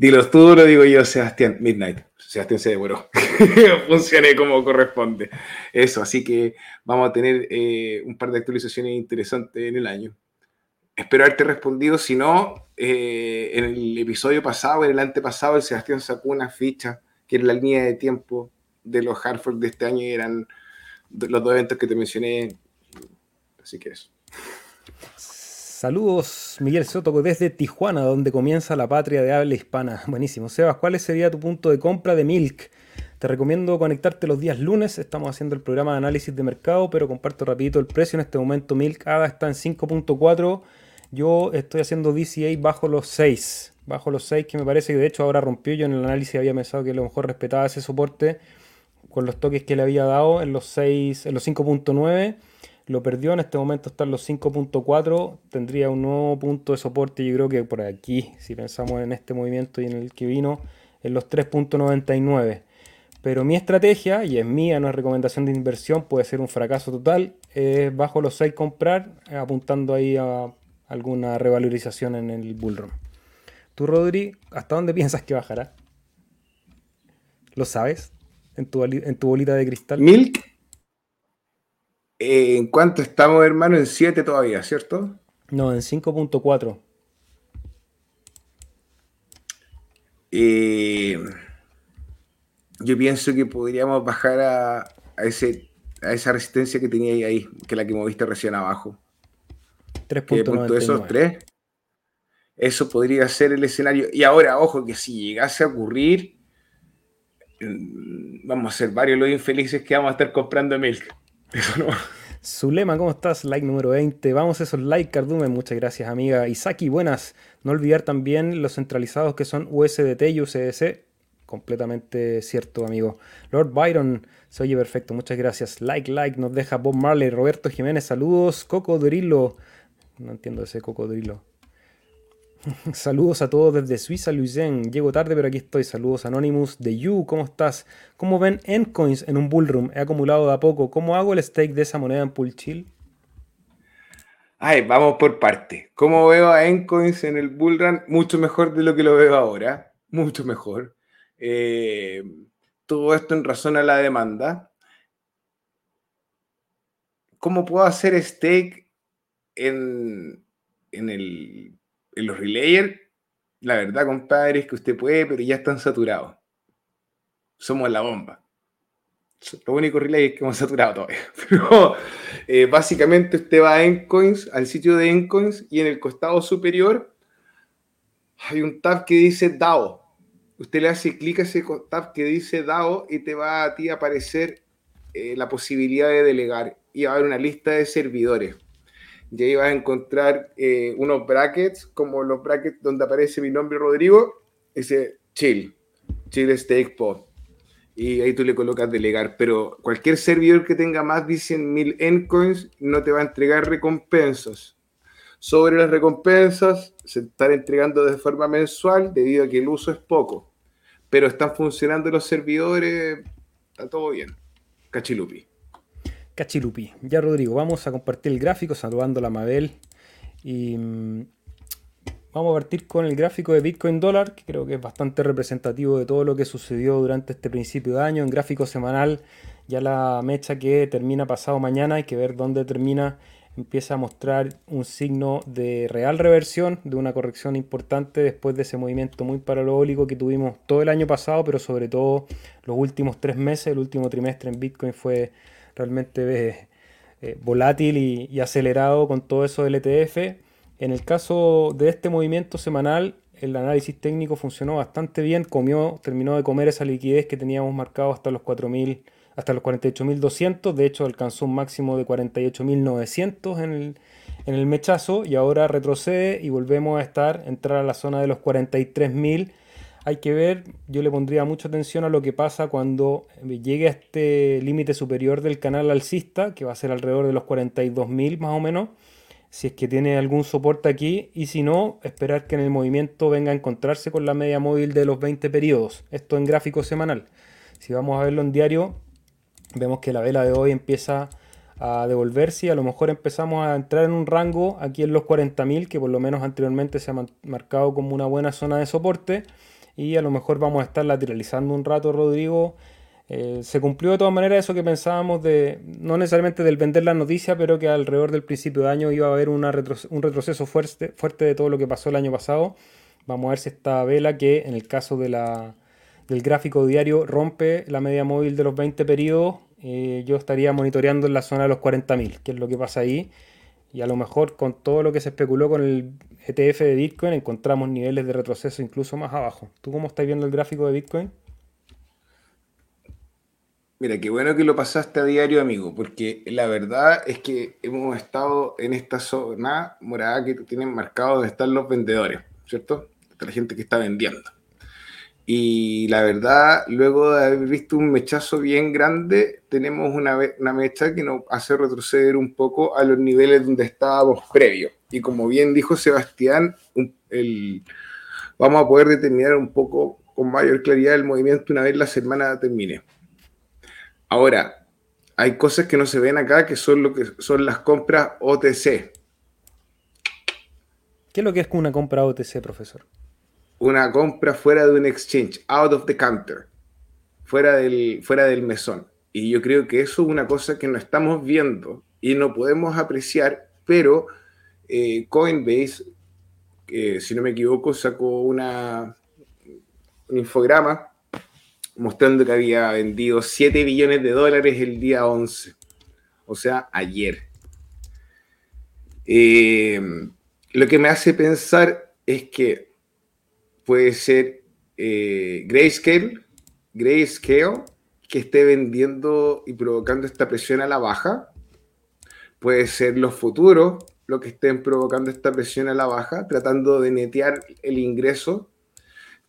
Dilo tú, lo digo yo, Sebastián, Midnight. Sebastián se devoró. [laughs] Funcione como corresponde. Eso, así que vamos a tener eh, un par de actualizaciones interesantes en el año. Espero haberte respondido. Si no, eh, en el episodio pasado, en el antepasado, el Sebastián sacó una ficha que era la línea de tiempo de los Hartford de este año eran los dos eventos que te mencioné. Así que eso. Saludos, Miguel Soto, desde Tijuana, donde comienza la patria de habla hispana. Buenísimo. Sebas, ¿cuál sería tu punto de compra de Milk? Te recomiendo conectarte los días lunes. Estamos haciendo el programa de análisis de mercado, pero comparto rapidito el precio. En este momento Milk ADA está en 5.4. Yo estoy haciendo DCA bajo los 6. Bajo los 6, que me parece que de hecho ahora rompió. Yo en el análisis había pensado que a lo mejor respetaba ese soporte con los toques que le había dado en los 6, en los 5.9 lo perdió, en este momento está en los 5.4, tendría un nuevo punto de soporte, yo creo que por aquí, si pensamos en este movimiento y en el que vino, en los 3.99. Pero mi estrategia, y es mía, no es recomendación de inversión, puede ser un fracaso total, es bajo los 6 comprar, apuntando ahí a alguna revalorización en el bullrun. Tú, Rodri, ¿hasta dónde [laughs] piensas que bajará? ¿Lo sabes? ¿En tu, en tu bolita de cristal? Milk eh, ¿En cuánto estamos, hermano? En 7 todavía, ¿cierto? No, en 5.4. Eh, yo pienso que podríamos bajar a, ese, a esa resistencia que tenía ahí, que la que moviste recién abajo. 3.99. esos tres. Eso podría ser el escenario. Y ahora, ojo, que si llegase a ocurrir, mm, vamos a ser varios los infelices que vamos a estar comprando milk. Eso no. Zulema, ¿cómo estás? Like número 20. Vamos a esos like, Cardumen. Muchas gracias, amiga. Isaki, buenas. No olvidar también los centralizados que son USDT y USDC. Completamente cierto, amigo. Lord Byron, se oye perfecto. Muchas gracias. Like, like, nos deja Bob Marley. Roberto Jiménez, saludos. Cocodrilo. No entiendo ese cocodrilo. Saludos a todos desde Suiza, Luisen. Llego tarde, pero aquí estoy. Saludos Anonymous de You. ¿Cómo estás? ¿Cómo ven Endcoins en un bullroom? He acumulado de a poco. ¿Cómo hago el stake de esa moneda en Pool Chill? Ay, vamos por parte. ¿Cómo veo a Endcoins en el bullrun? Mucho mejor de lo que lo veo ahora. Mucho mejor. Eh, todo esto en razón a la demanda. ¿Cómo puedo hacer stake en, en el los relayers, la verdad, compadre, es que usted puede, pero ya están saturados. Somos la bomba. Lo único relay que hemos saturado todavía. [laughs] Pero eh, básicamente usted va a Encoins, al sitio de Encoins, y en el costado superior hay un tab que dice DAO. Usted le hace clic a ese tab que dice DAO y te va a ti aparecer eh, la posibilidad de delegar. Y va a haber una lista de servidores y ahí vas a encontrar eh, unos brackets, como los brackets donde aparece mi nombre Rodrigo, ese chill, chill stake pod. Y ahí tú le colocas delegar, pero cualquier servidor que tenga más de 100.000 endcoins no te va a entregar recompensas. Sobre las recompensas se están entregando de forma mensual debido a que el uso es poco, pero están funcionando los servidores, está todo bien. Cachilupi. Cachilupi. Ya Rodrigo, vamos a compartir el gráfico saludando a la Mabel. Y mm, vamos a partir con el gráfico de Bitcoin dólar, que creo que es bastante representativo de todo lo que sucedió durante este principio de año. En gráfico semanal, ya la mecha que termina pasado mañana, hay que ver dónde termina. Empieza a mostrar un signo de real reversión, de una corrección importante después de ese movimiento muy parabólico que tuvimos todo el año pasado, pero sobre todo los últimos tres meses. El último trimestre en Bitcoin fue realmente eh, volátil y, acelerado con todo eso del ETF. En el caso de este movimiento semanal, el análisis técnico funcionó bastante bien, comió, terminó de comer esa liquidez que teníamos marcado hasta los 4.000, hasta los 48.200, de hecho alcanzó un máximo de 48.900 en el, en el mechazo y ahora retrocede y volvemos a estar, entrar a la zona de los 43.000 hay que ver, yo le pondría mucha atención a lo que pasa cuando llegue a este límite superior del canal alcista, que va a ser alrededor de los 42.000 más o menos, si es que tiene algún soporte aquí, y si no, esperar que en el movimiento venga a encontrarse con la media móvil de los 20 periodos, esto en gráfico semanal. Si vamos a verlo en diario, vemos que la vela de hoy empieza a devolverse y a lo mejor empezamos a entrar en un rango aquí en los 40.000, que por lo menos anteriormente se ha marcado como una buena zona de soporte y a lo mejor vamos a estar lateralizando un rato, Rodrigo. Eh, se cumplió de todas maneras eso que pensábamos de, no necesariamente del vender la noticia, pero que alrededor del principio de año iba a haber un retroceso fuerte, fuerte de todo lo que pasó el año pasado. Vamos a ver si esta vela que en el caso de la, del gráfico diario rompe la media móvil de los 20 periodos, eh, yo estaría monitoreando en la zona de los 40.000, que es lo que pasa ahí. Y a lo mejor con todo lo que se especuló con el ETF de Bitcoin encontramos niveles de retroceso incluso más abajo. ¿Tú cómo estás viendo el gráfico de Bitcoin? Mira, qué bueno que lo pasaste a diario, amigo, porque la verdad es que hemos estado en esta zona morada que tienen marcado donde están los vendedores, ¿cierto? la gente que está vendiendo. Y la verdad, luego de haber visto un mechazo bien grande, tenemos una, una mecha que nos hace retroceder un poco a los niveles donde estábamos previos. Y como bien dijo Sebastián, el, vamos a poder determinar un poco con mayor claridad el movimiento una vez la semana termine. Ahora, hay cosas que no se ven acá que son lo que son las compras OTC. ¿Qué es lo que es una compra OTC, profesor? Una compra fuera de un exchange, out of the counter, fuera del, fuera del mesón. Y yo creo que eso es una cosa que no estamos viendo y no podemos apreciar, pero eh, Coinbase, si no me equivoco, sacó una, un infograma mostrando que había vendido 7 billones de dólares el día 11, o sea, ayer. Eh, lo que me hace pensar es que puede ser eh, Grayscale, Grayscale, que esté vendiendo y provocando esta presión a la baja, puede ser los futuros lo que estén provocando esta presión a la baja, tratando de netear el ingreso,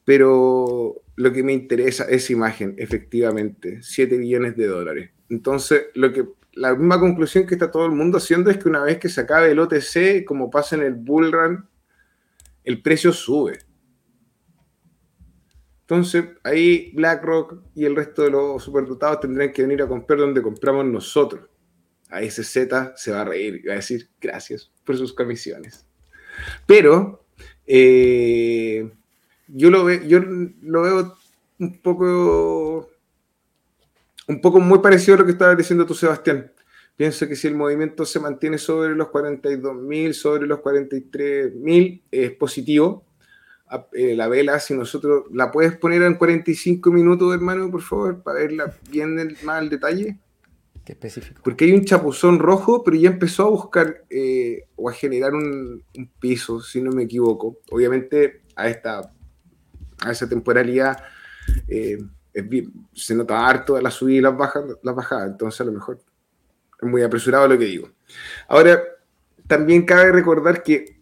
pero lo que me interesa es imagen, efectivamente, 7 billones de dólares. Entonces, lo que la misma conclusión que está todo el mundo haciendo es que una vez que se acabe el OTC, como pasa en el bull run, el precio sube. Entonces, ahí BlackRock y el resto de los superdotados tendrán que venir a comprar donde compramos nosotros. A ese Z se va a reír y va a decir gracias por sus comisiones. Pero eh, yo, lo veo, yo lo veo un poco, un poco muy parecido a lo que estabas diciendo tú, Sebastián. Pienso que si el movimiento se mantiene sobre los 42.000, sobre los 43.000, es positivo. Eh, la vela, si nosotros la puedes poner en 45 minutos, hermano, por favor, para verla bien más al detalle. ¿Qué específico? Porque hay un chapuzón rojo, pero ya empezó a buscar eh, o a generar un, piso, si no me equivoco. Obviamente, a esta a esa temporalidad eh, se nota harto la subida y las bajas, las bajadas. Entonces, a lo mejor es muy apresurado lo que digo. Ahora, también cabe recordar que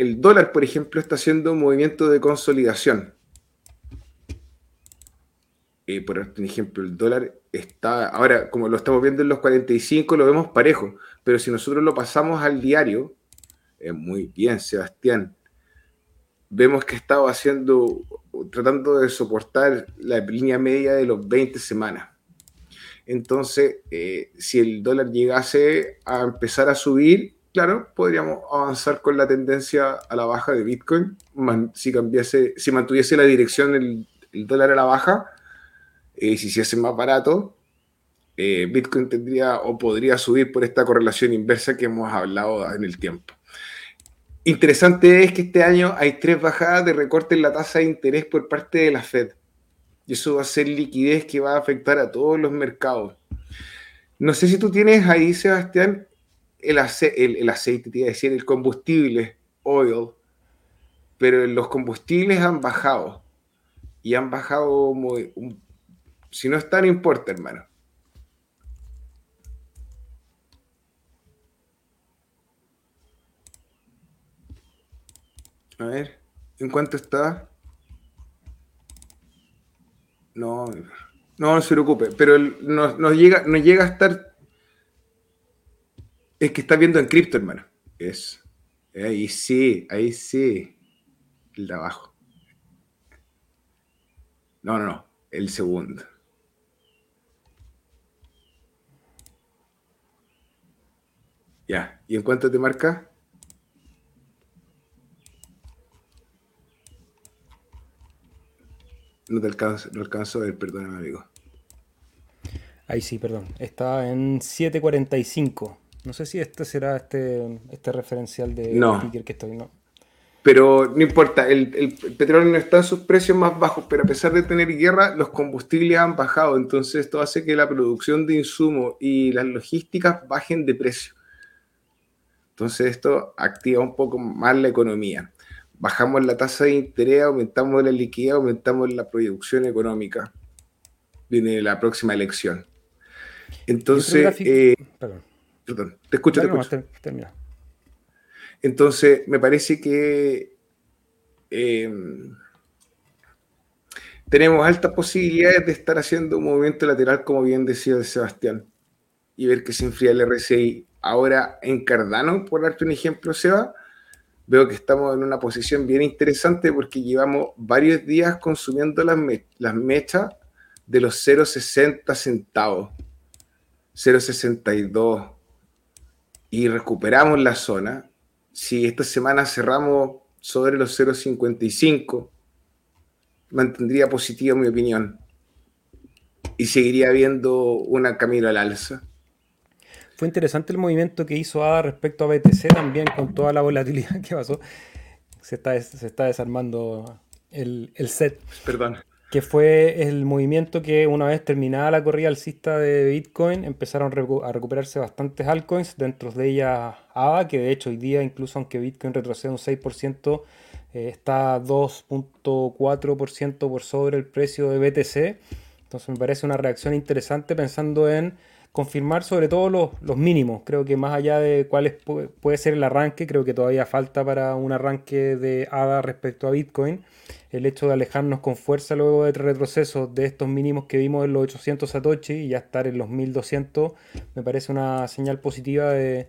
el dólar, por ejemplo, está haciendo un movimiento de consolidación. Eh, por ejemplo, el dólar está, ahora, como lo estamos viendo en los 45, lo vemos parejo, pero si nosotros lo pasamos al diario, es muy bien, Sebastián, vemos que estaba haciendo, tratando de soportar la línea media de los 20 semanas. Entonces, eh, si el dólar llegase a empezar a subir, claro, podríamos avanzar con la tendencia a la baja de Bitcoin. si cambiase, si mantuviese la dirección del dólar a la baja, eh, si se hace más barato, eh, Bitcoin tendría o podría subir por esta correlación inversa que hemos hablado en el tiempo. Interesante es que este año hay tres bajadas de recorte en la tasa de interés por parte de la Fed. Y eso va a ser liquidez que va a afectar a todos los mercados. No sé si tú tienes ahí, Sebastián, el, el, aceite, te iba a decir, el combustible, oil, pero los combustibles han bajado. Y han bajado muy... Si no está, no importa, hermano. A ver, ¿en cuánto está? No, no, no se preocupe, pero nos, llega, nos llega a estar. Es que está viendo en cripto, hermano. Es. Ahí sí, ahí sí. El de abajo. No, no, no. El segundo. Ya. ¿Y en cuánto te marca? No te alcanzo, no alcanzo a ver, perdóname, amigo. Ahí sí, perdón. Está en 7.45. No sé si este será este, este referencial de no. que estoy, ¿no? Pero no importa, el, el, petróleo no está en sus precios más bajos, pero a pesar de tener guerra, los combustibles han bajado. Entonces esto hace que la producción de insumos y las logísticas bajen de precio. Entonces esto activa un poco más la economía bajamos la tasa de interés, aumentamos la liquidez, aumentamos la producción económica. Viene la próxima elección. Entonces, eh, perdón. Te escucho, te escucho. Entonces, me parece que em, tenemos altas posibilidades de estar haciendo un movimiento lateral, como bien decía Sebastián, y ver que se enfría el RSI. Ahora en Cardano, por darte un ejemplo, Seba, veo que estamos en una posición bien interesante porque llevamos varios días consumiendo las, las mechas de los 0,60 centavos, 0,62 y recuperamos la zona. Si esta semana cerramos sobre los 0,55, mantendría positiva mi opinión y seguiría viendo una camino al alza. Fue interesante el movimiento que hizo ADA respecto a BTC también con toda la volatilidad [laughs] que pasó. Se está, se está desarmando el, set. Perdón. Que fue el movimiento que una vez terminada la corrida alcista de Bitcoin empezaron a recuperarse bastantes altcoins, dentro de ellas ADA, que de hecho hoy día incluso aunque Bitcoin retrocede un 6%, eh, está 2.4% por sobre el precio de BTC. Entonces me parece una reacción interesante pensando en confirmar sobre todo los, mínimos. Creo que más allá de cuál puede ser el arranque, creo que todavía falta para un arranque de ADA respecto a Bitcoin. El hecho de alejarnos con fuerza luego de retrocesos de estos mínimos que vimos en los 800 Satoshi y ya estar en los 1200 me parece una señal positiva de,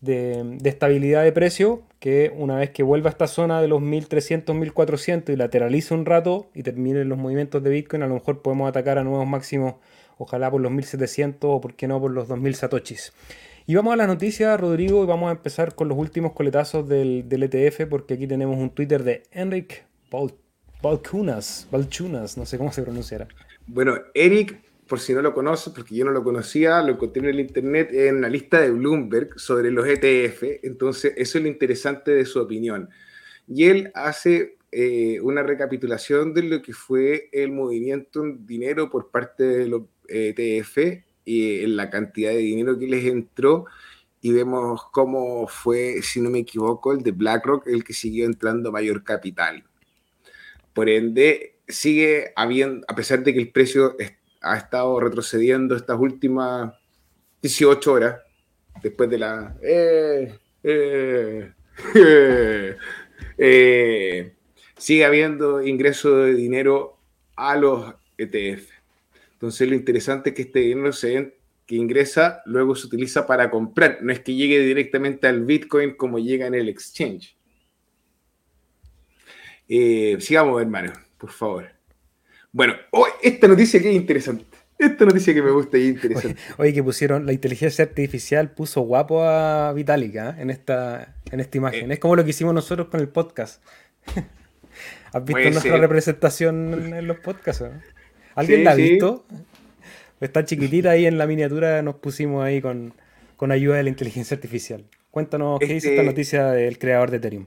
de, estabilidad de precio que una vez que vuelva a esta zona de los 1300, 1400 y lateralice un rato y termine los movimientos de Bitcoin, a lo mejor podemos atacar a nuevos máximos ojalá por los 1700 o por qué no por los 2000 satoshis. Y vamos a la noticia, Rodrigo, y vamos a empezar con los últimos coletazos del, ETF, porque aquí tenemos un Twitter de Enric Balchunas, Balchunas, no sé cómo se pronunciará. Bueno, Eric, por si no lo conoces, porque yo no lo conocía, lo encontré en el internet en la lista de Bloomberg sobre los ETF, entonces eso es lo interesante de su opinión. Y él hace eh, una recapitulación de lo que fue el movimiento en dinero por parte de los ETF y la cantidad de dinero que les entró y vemos cómo fue, si no me equivoco, el de BlackRock el que siguió entrando mayor capital. Por ende, sigue habiendo, a pesar de que el precio ha estado retrocediendo estas últimas 18 horas, después de la... Eh, [laughs] eh, eh, sigue habiendo ingreso de dinero a los ETF. Entonces lo interesante es que este dinero se, que ingresa luego se utiliza para comprar, no es que llegue directamente al Bitcoin como llega en el exchange. Eh, sigamos, hermano, por favor. Bueno, oh, esta noticia que es interesante. Esta noticia que me gusta y interesante. Oye, que pusieron, la inteligencia artificial puso guapo a Vitalik ¿eh? en, esta, en esta imagen. Eh. es como lo que hicimos nosotros con el podcast. [laughs] ¿Has visto nuestra representación en los podcasts? ¿Alguien la ha visto? Está chiquitita ahí en la miniatura, nos pusimos ahí con, ayuda de la inteligencia artificial. Cuéntanos, ¿qué dice esta este noticia del creador de Ethereum?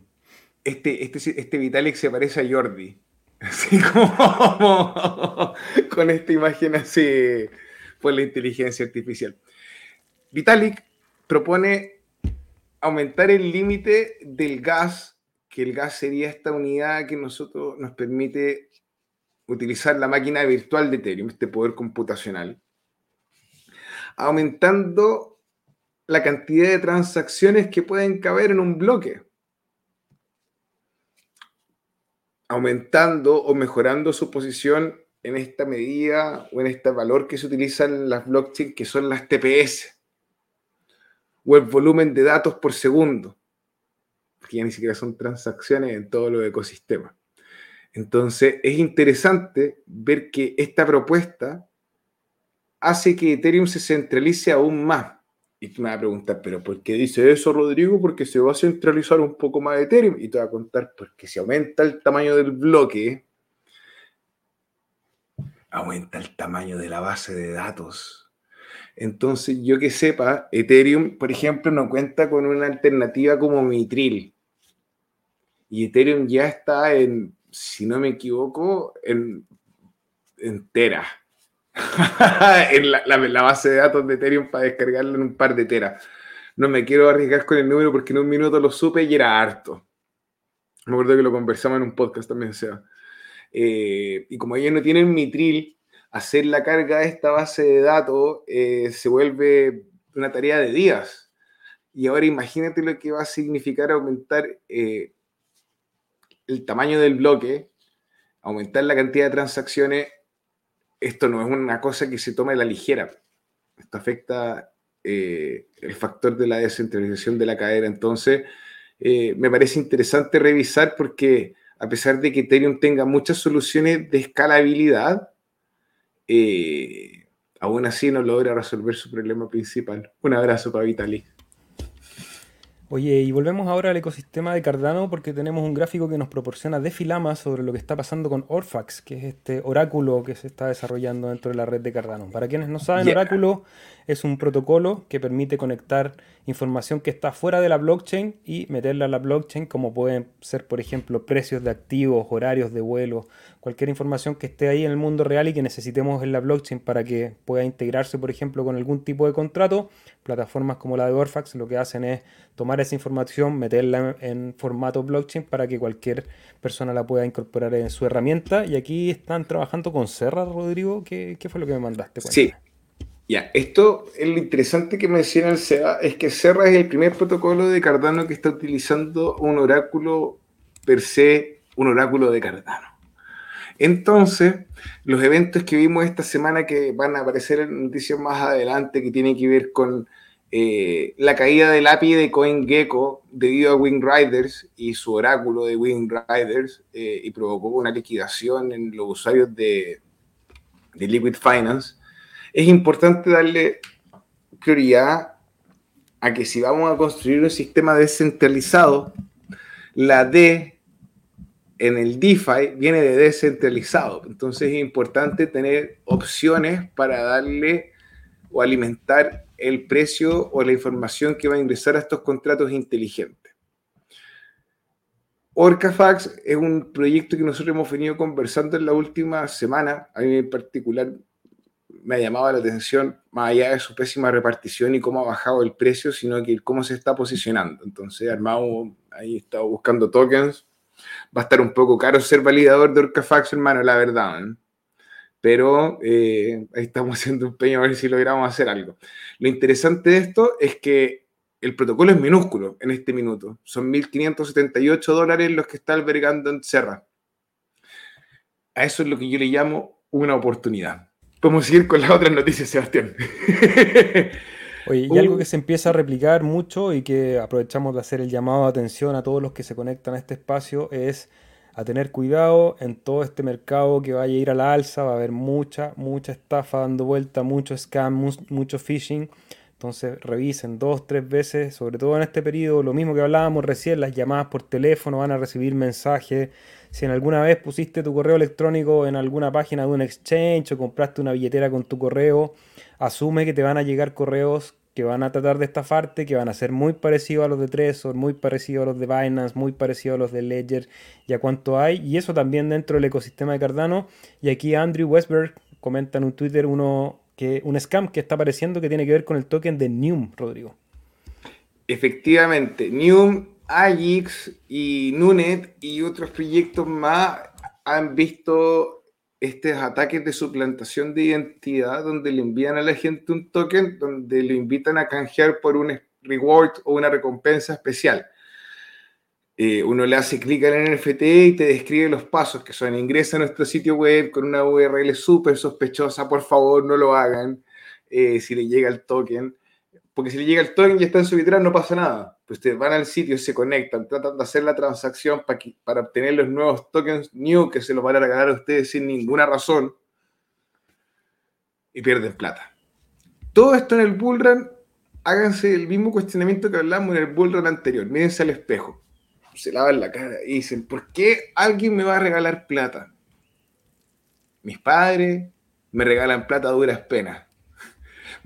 Este, este, este Vitalik se parece a Jordi. [laughs] Así como [laughs] con esta imagen así por la inteligencia artificial. Vitalik propone aumentar el límite del gas, que el gas sería esta unidad que nosotros nos permite utilizar la máquina virtual de Ethereum, este poder computacional, aumentando la cantidad de transacciones que pueden caber en un bloque, aumentando o mejorando su posición en esta medida o en este valor que se utiliza en las blockchain, que son las TPS, o el volumen de datos por segundo, que ya ni siquiera son transacciones en todo los ecosistemas. Entonces, es interesante ver que esta propuesta hace que Ethereum se centralice aún más. Y me vas a preguntar, ¿pero por qué dice eso, Rodrigo? Porque se va a centralizar un poco más Ethereum. Y te voy a contar, porque si aumenta el tamaño del bloque, aumenta el tamaño de la base de datos. Entonces, yo que sepa, Ethereum, por ejemplo, no cuenta con una alternativa como Mitril. Y Ethereum ya está en si no me equivoco, en, Tera. [laughs] en la, base de datos de Ethereum para descargarlo en un par de teras. No me quiero arriesgar con el número porque en un minuto lo supe y era harto. Me acuerdo que lo conversamos en un podcast también, sea. Eh, y como ellos no tienen mitril, hacer la carga de esta base de datos eh, se vuelve una tarea de días. Y ahora imagínate lo que va a significar aumentar eh, el tamaño del bloque, aumentar la cantidad de transacciones, esto no es una cosa que se tome a la ligera. Esto afecta eh, el factor de la descentralización de la cadena. Entonces, eh, me parece interesante revisar porque a pesar de que Ethereum tenga muchas soluciones de escalabilidad, eh, aún así no logra resolver su problema principal. Un abrazo para Vitalik. Oye, y volvemos ahora al ecosistema de Cardano porque tenemos un gráfico que nos proporciona de filama sobre lo que está pasando con Orfax, que es este oráculo que se está desarrollando dentro de la red de Cardano. Para quienes no saben, oráculo es un protocolo que permite conectar información que está fuera de la blockchain y meterla a la blockchain, como pueden ser, por ejemplo, precios de activos, horarios de vuelo, cualquier información que esté ahí en el mundo real y que necesitemos en la blockchain para que pueda integrarse, por ejemplo, con algún tipo de contrato. Plataformas como la de Orfax lo que hacen es tomar esa información, meterla en formato blockchain para que cualquier persona la pueda incorporar en su herramienta. Y aquí están trabajando con Serra, Rodrigo. ¿Qué, fue lo que me mandaste? Sí, Ya, esto, lo interesante que menciona el SEBA es que Serra es el primer protocolo de Cardano que está utilizando un oráculo per se, un oráculo de Cardano. Entonces, los eventos que vimos esta semana que van a aparecer en noticias más adelante, que tienen que ver con eh, la caída del API de CoinGecko debido a Wing Riders y su oráculo de Wing Riders eh, y provocó una liquidación en los usuarios de Liquid Finance, es importante darle prioridad a que si vamos a construir un sistema descentralizado, la D en el DeFi viene de descentralizado. Entonces es importante tener opciones para darle o alimentar el precio o la información que va a ingresar a estos contratos inteligentes. Orcafax es un proyecto que nosotros hemos venido conversando en la última semana. A mí en particular me ha llamado la atención, más allá de su pésima repartición y cómo ha bajado el precio, sino que cómo se está posicionando. Entonces, Armado ahí está buscando tokens va a estar un poco caro ser validador de Orcafax, hermano, la verdad. ¿eh? Pero eh, ahí estamos [laughs] haciendo un peño a ver si logramos hacer algo. Lo interesante de esto es que el protocolo es minúsculo en este minuto. Son 1.578 dólares los que está albergando en Serra. A eso es lo que yo le llamo una oportunidad. Podemos seguir con las otras noticias, Sebastián. [laughs] Oye, y algo que se empieza a replicar mucho y que aprovechamos de hacer el llamado de atención a todos los que se conectan a este espacio es a tener cuidado en todo este mercado que vaya a ir a la alza, va a haber mucha, mucha estafa dando vuelta, mucho scam, mucho phishing. Entonces revisen dos, tres veces, sobre todo en este periodo, lo mismo que hablábamos recién, las llamadas por teléfono van a recibir mensajes. Si en alguna vez pusiste tu correo electrónico en alguna página de un exchange o compraste una billetera con tu correo, asume que te van a llegar correos que van a tratar de estafarte, que van a ser muy parecidos a los de Trezor, muy parecidos a los de Binance, muy parecidos a los de Ledger y a cuánto hay. Y eso también dentro del ecosistema de Cardano. Y aquí Andrew Westberg comenta en un Twitter uno que, un scam que está apareciendo que tiene que ver con el token de Neum, Rodrigo. Efectivamente, Neum, AGX y Nunet y otros proyectos más han visto estos ataques de suplantación de identidad donde le envían a la gente un token donde lo invitan a canjear por un reward o una recompensa especial. Eh, uno le hace clic el NFT y te describe los pasos que son ingresa a nuestro sitio web con una URL súper sospechosa, por favor no lo hagan eh, si le llega el token, porque si le llega el token y está en su billetera no pasa nada pues ustedes van al sitio, se conectan, tratan de hacer la transacción para, para obtener los nuevos tokens new que se los van a regalar a ustedes sin ninguna razón y pierden plata. Todo esto en el bullrun, háganse el mismo cuestionamiento que hablamos en el bullrun anterior, mírense al espejo, se lavan la cara y dicen, ¿por qué alguien me va a regalar plata? Mis padres me regalan plata a duras penas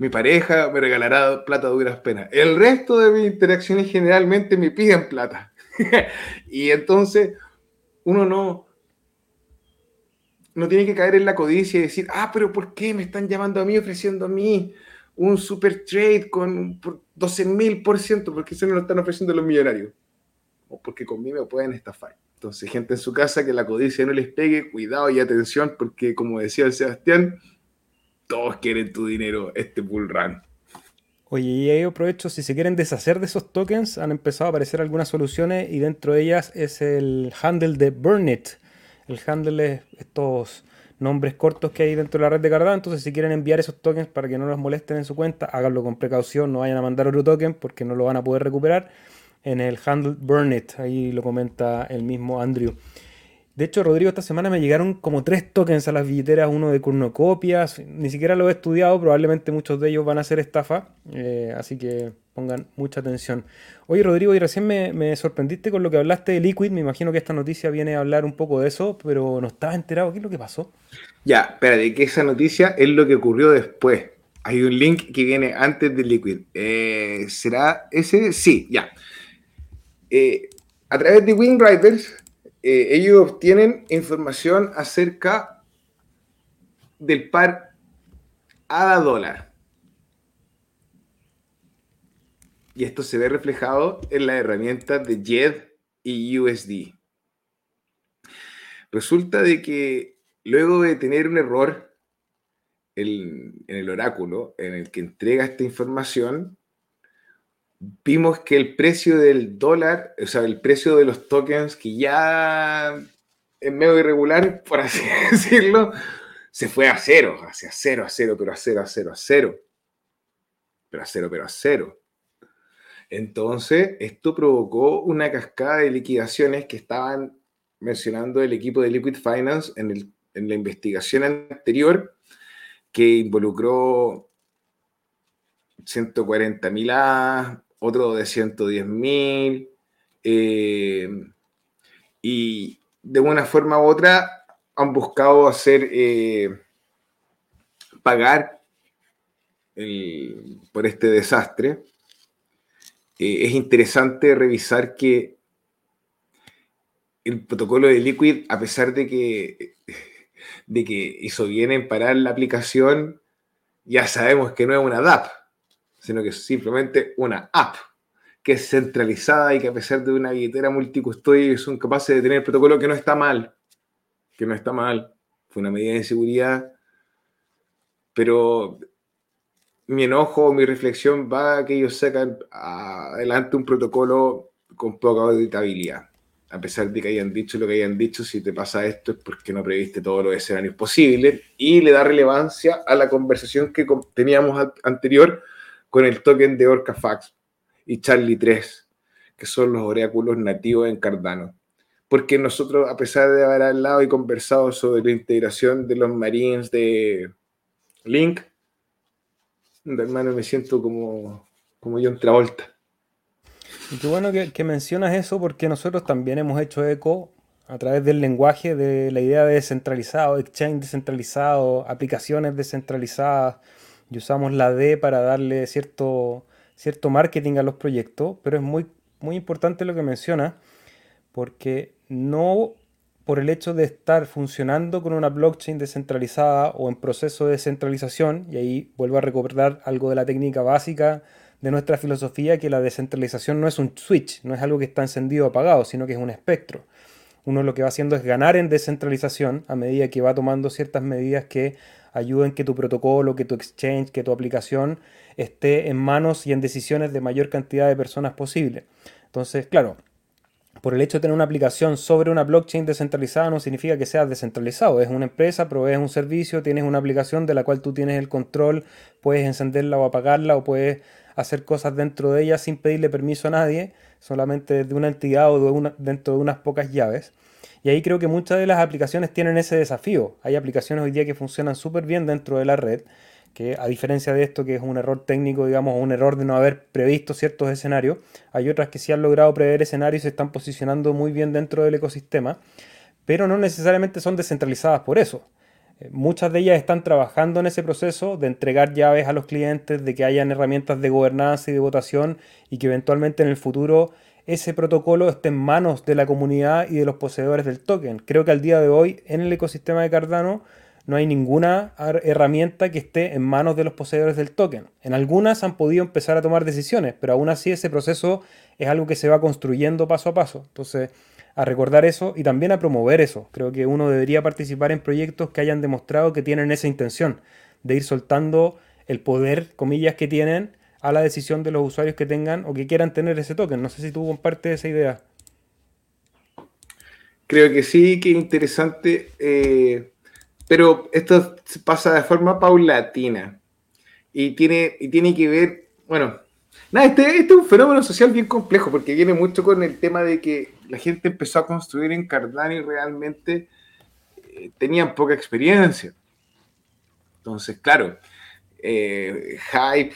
mi pareja me regalará plata de duras penas. El resto de mis interacciones generalmente me piden plata. [laughs] y entonces uno no, no tiene que caer en la codicia y decir, ah, pero ¿por qué me están llamando a mí ofreciendo a mí un super trade con 12 mil por ciento? Porque eso no lo están ofreciendo los millonarios. O porque conmigo pueden estafar. Entonces, gente en su casa, que la codicia no les pegue, cuidado y atención, porque como decía el Sebastián, todos quieren tu dinero, este bull run. Oye, y ahí aprovecho, si se quieren deshacer de esos tokens, han empezado a aparecer algunas soluciones y dentro de ellas es el handle de Burnit. El handle es estos nombres cortos que hay dentro de la red de Cardano. Entonces, si quieren enviar esos tokens para que no los molesten en su cuenta, háganlo con precaución, no vayan a mandar otro token porque no lo van a poder recuperar. En el handle Burnit, ahí lo comenta el mismo Andrew. De hecho, Rodrigo, esta semana me llegaron como tres tokens a las billeteras, uno de cornocopias, ni siquiera lo he estudiado, probablemente muchos de ellos van a ser estafa, eh, así que pongan mucha atención. Oye, Rodrigo, y recién me, sorprendiste con lo que hablaste de Liquid, me imagino que esta noticia viene a hablar un poco de eso, pero no estaba enterado, ¿qué es lo que pasó? Ya, espérate, que esa noticia es lo que ocurrió después. Hay un link que viene antes de Liquid. Eh, ¿Será ese? Sí, ya. Eh, a través de Wingriders eh, ellos obtienen información acerca del par ADA dólar. Y esto se ve reflejado en las herramientas de JED y USD. Resulta de que luego de tener un error en el oráculo en el que entrega esta información, vimos que el precio del dólar, o sea, el precio de los tokens que ya es medio irregular, por así [laughs] decirlo, se fue a cero, hacia cero, a cero, pero a cero, a cero, a cero. Pero a cero, pero a cero. Entonces, esto provocó una cascada de liquidaciones que estaban mencionando el equipo de Liquid Finance en, la investigación anterior, que involucró 140 mil A, otro de 110 mil, eh, y de una forma u otra han buscado hacer eh, pagar por este desastre. Eh, es interesante revisar que el protocolo de Liquid, a pesar de que, de que hizo bien en parar la aplicación, ya sabemos que no es una DAP, sino que es simplemente una app que es centralizada y que a pesar de una billetera multicustodia son capaces de tener el protocolo que no está mal, que no está mal, fue una medida de seguridad, pero mi enojo, mi reflexión va a que ellos sacan adelante un protocolo con poca auditabilidad. A pesar de que hayan dicho lo que hayan dicho, si te pasa esto es porque no previste todos los escenarios posibles y le da relevancia a la conversación que teníamos anterior con el token de OrcaFax y Charlie 3, que son los oráculos nativos en Cardano. Porque nosotros, a pesar de haber hablado y conversado sobre la integración de los Marines de Link, hermano, me siento como, como John Travolta. Y qué bueno que, mencionas eso porque nosotros también hemos hecho eco a través del lenguaje de la idea de descentralizado, exchange descentralizado, aplicaciones descentralizadas, y usamos la D para darle cierto, cierto marketing a los proyectos, pero es muy, muy importante lo que menciona, porque no por el hecho de estar funcionando con una blockchain descentralizada o en proceso de descentralización, y ahí vuelvo a recordar algo de la técnica básica de nuestra filosofía, que la descentralización no es un switch, no es algo que está encendido o apagado, sino que es un espectro. Uno lo que va haciendo es ganar en descentralización a medida que va tomando ciertas medidas que ayuden que tu protocolo, que tu exchange, que tu aplicación esté en manos y en decisiones de mayor cantidad de personas posible. Entonces, claro, por el hecho de tener una aplicación sobre una blockchain descentralizada no significa que seas descentralizado. Es una empresa, provees un servicio, tienes una aplicación de la cual tú tienes el control, puedes encenderla o apagarla o puedes hacer cosas dentro de ella sin pedirle permiso a nadie, solamente de una entidad o dentro de unas pocas llaves. Y ahí creo que muchas de las aplicaciones tienen ese desafío. Hay aplicaciones hoy día que funcionan súper bien dentro de la red, que a diferencia de esto, que es un error técnico, digamos, un error de no haber previsto ciertos escenarios, hay otras que sí han logrado prever escenarios y se están posicionando muy bien dentro del ecosistema, pero no necesariamente son descentralizadas por eso. Eh, muchas de ellas están trabajando en ese proceso de entregar llaves a los clientes, de que hayan herramientas de gobernanza y de votación y que eventualmente en el futuro ese protocolo esté en manos de la comunidad y de los poseedores del token. Creo que al día de hoy en el ecosistema de Cardano no hay ninguna herramienta que esté en manos de los poseedores del token. En algunas han podido empezar a tomar decisiones, pero aún así ese proceso es algo que se va construyendo paso a paso. Entonces, a recordar eso y también a promover eso. Creo que uno debería participar en proyectos que hayan demostrado que tienen esa intención de ir soltando el poder, comillas, que tienen a la decisión de los usuarios que tengan o que quieran tener ese token. No sé si tú compartes esa idea. Creo que sí, que interesante, eh, pero esto pasa de forma paulatina y tiene, y tiene que ver, bueno, nada, este, este, es un fenómeno social bien complejo porque viene mucho con el tema de que la gente empezó a construir en Cardano y realmente eh, tenían poca experiencia. Entonces, claro, eh, hype,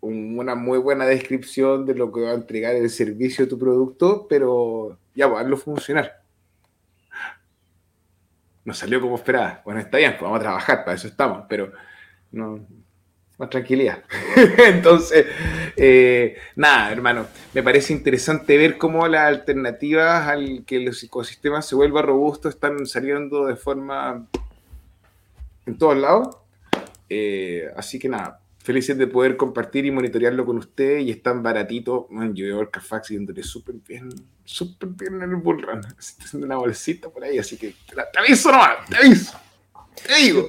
una muy buena descripción de lo que va a entregar el servicio de tu producto, pero ya va a funcionar. No salió como esperaba. Bueno, está bien, pues vamos a trabajar, para eso estamos, pero no, más tranquilidad. [laughs] Entonces, eh, nada, hermano, me parece interesante ver cómo las alternativas al que los ecosistemas se vuelvan robustos están saliendo de forma en todos lados. Eh, así que nada, felices de poder compartir y monitorearlo con ustedes y es tan baratito. Man, yo veo el Carfax yéndole súper bien, súper bien en el bullrun. [laughs] Estoy haciendo una bolsita por ahí, así que te, aviso nomás, te aviso. Te digo.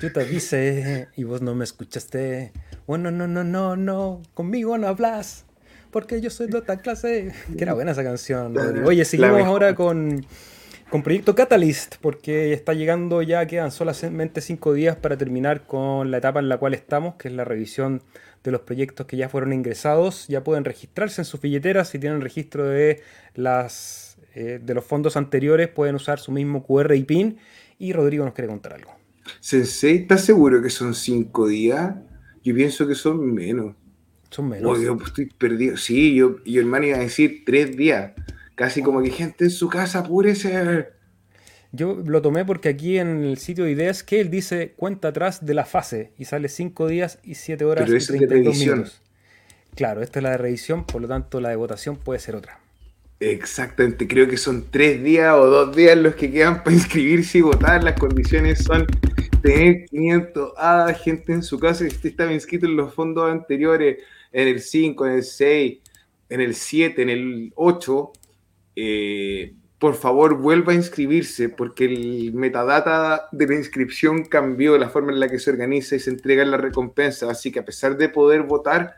Yo te avisé y vos no me escuchaste. Bueno, no, no, no, no, conmigo no hablas. Porque yo soy de otra clase. Que era buena esa canción. Oye, seguimos ahora con, con Proyecto Catalyst, porque está llegando ya, quedan solamente cinco días para terminar con la etapa en la cual estamos, que es la revisión de los proyectos que ya fueron ingresados. Ya pueden registrarse en sus billeteras si tienen registro de las eh, de los fondos anteriores pueden usar su mismo QR y PIN. Y Rodrigo nos quiere contar algo. Sensei, ¿estás seguro que son cinco días? Yo pienso que son menos. Son menos. yo estoy perdido. Sí, yo, y el man iba a decir tres días. Casi como que gente en su casa, apúrese. Yo lo tomé porque aquí en el sitio de ideas que él dice cuenta atrás de la fase y sale cinco días y siete horas Pero y 32 minutos. Claro, esta es la de revisión, por lo tanto la de votación puede ser otra. Exactamente, creo que son tres días o dos días los que quedan para [laughs] inscribirse y votar. Las condiciones son tener 500 a gente en su casa. Si usted estaba inscrito en los fondos anteriores, en el 5, en el 6, en el 7, en el 8, eh, por favor vuelva a inscribirse porque el metadata de la inscripción cambió, la forma en la que se organiza y se entrega la recompensa. Así que a pesar de poder votar,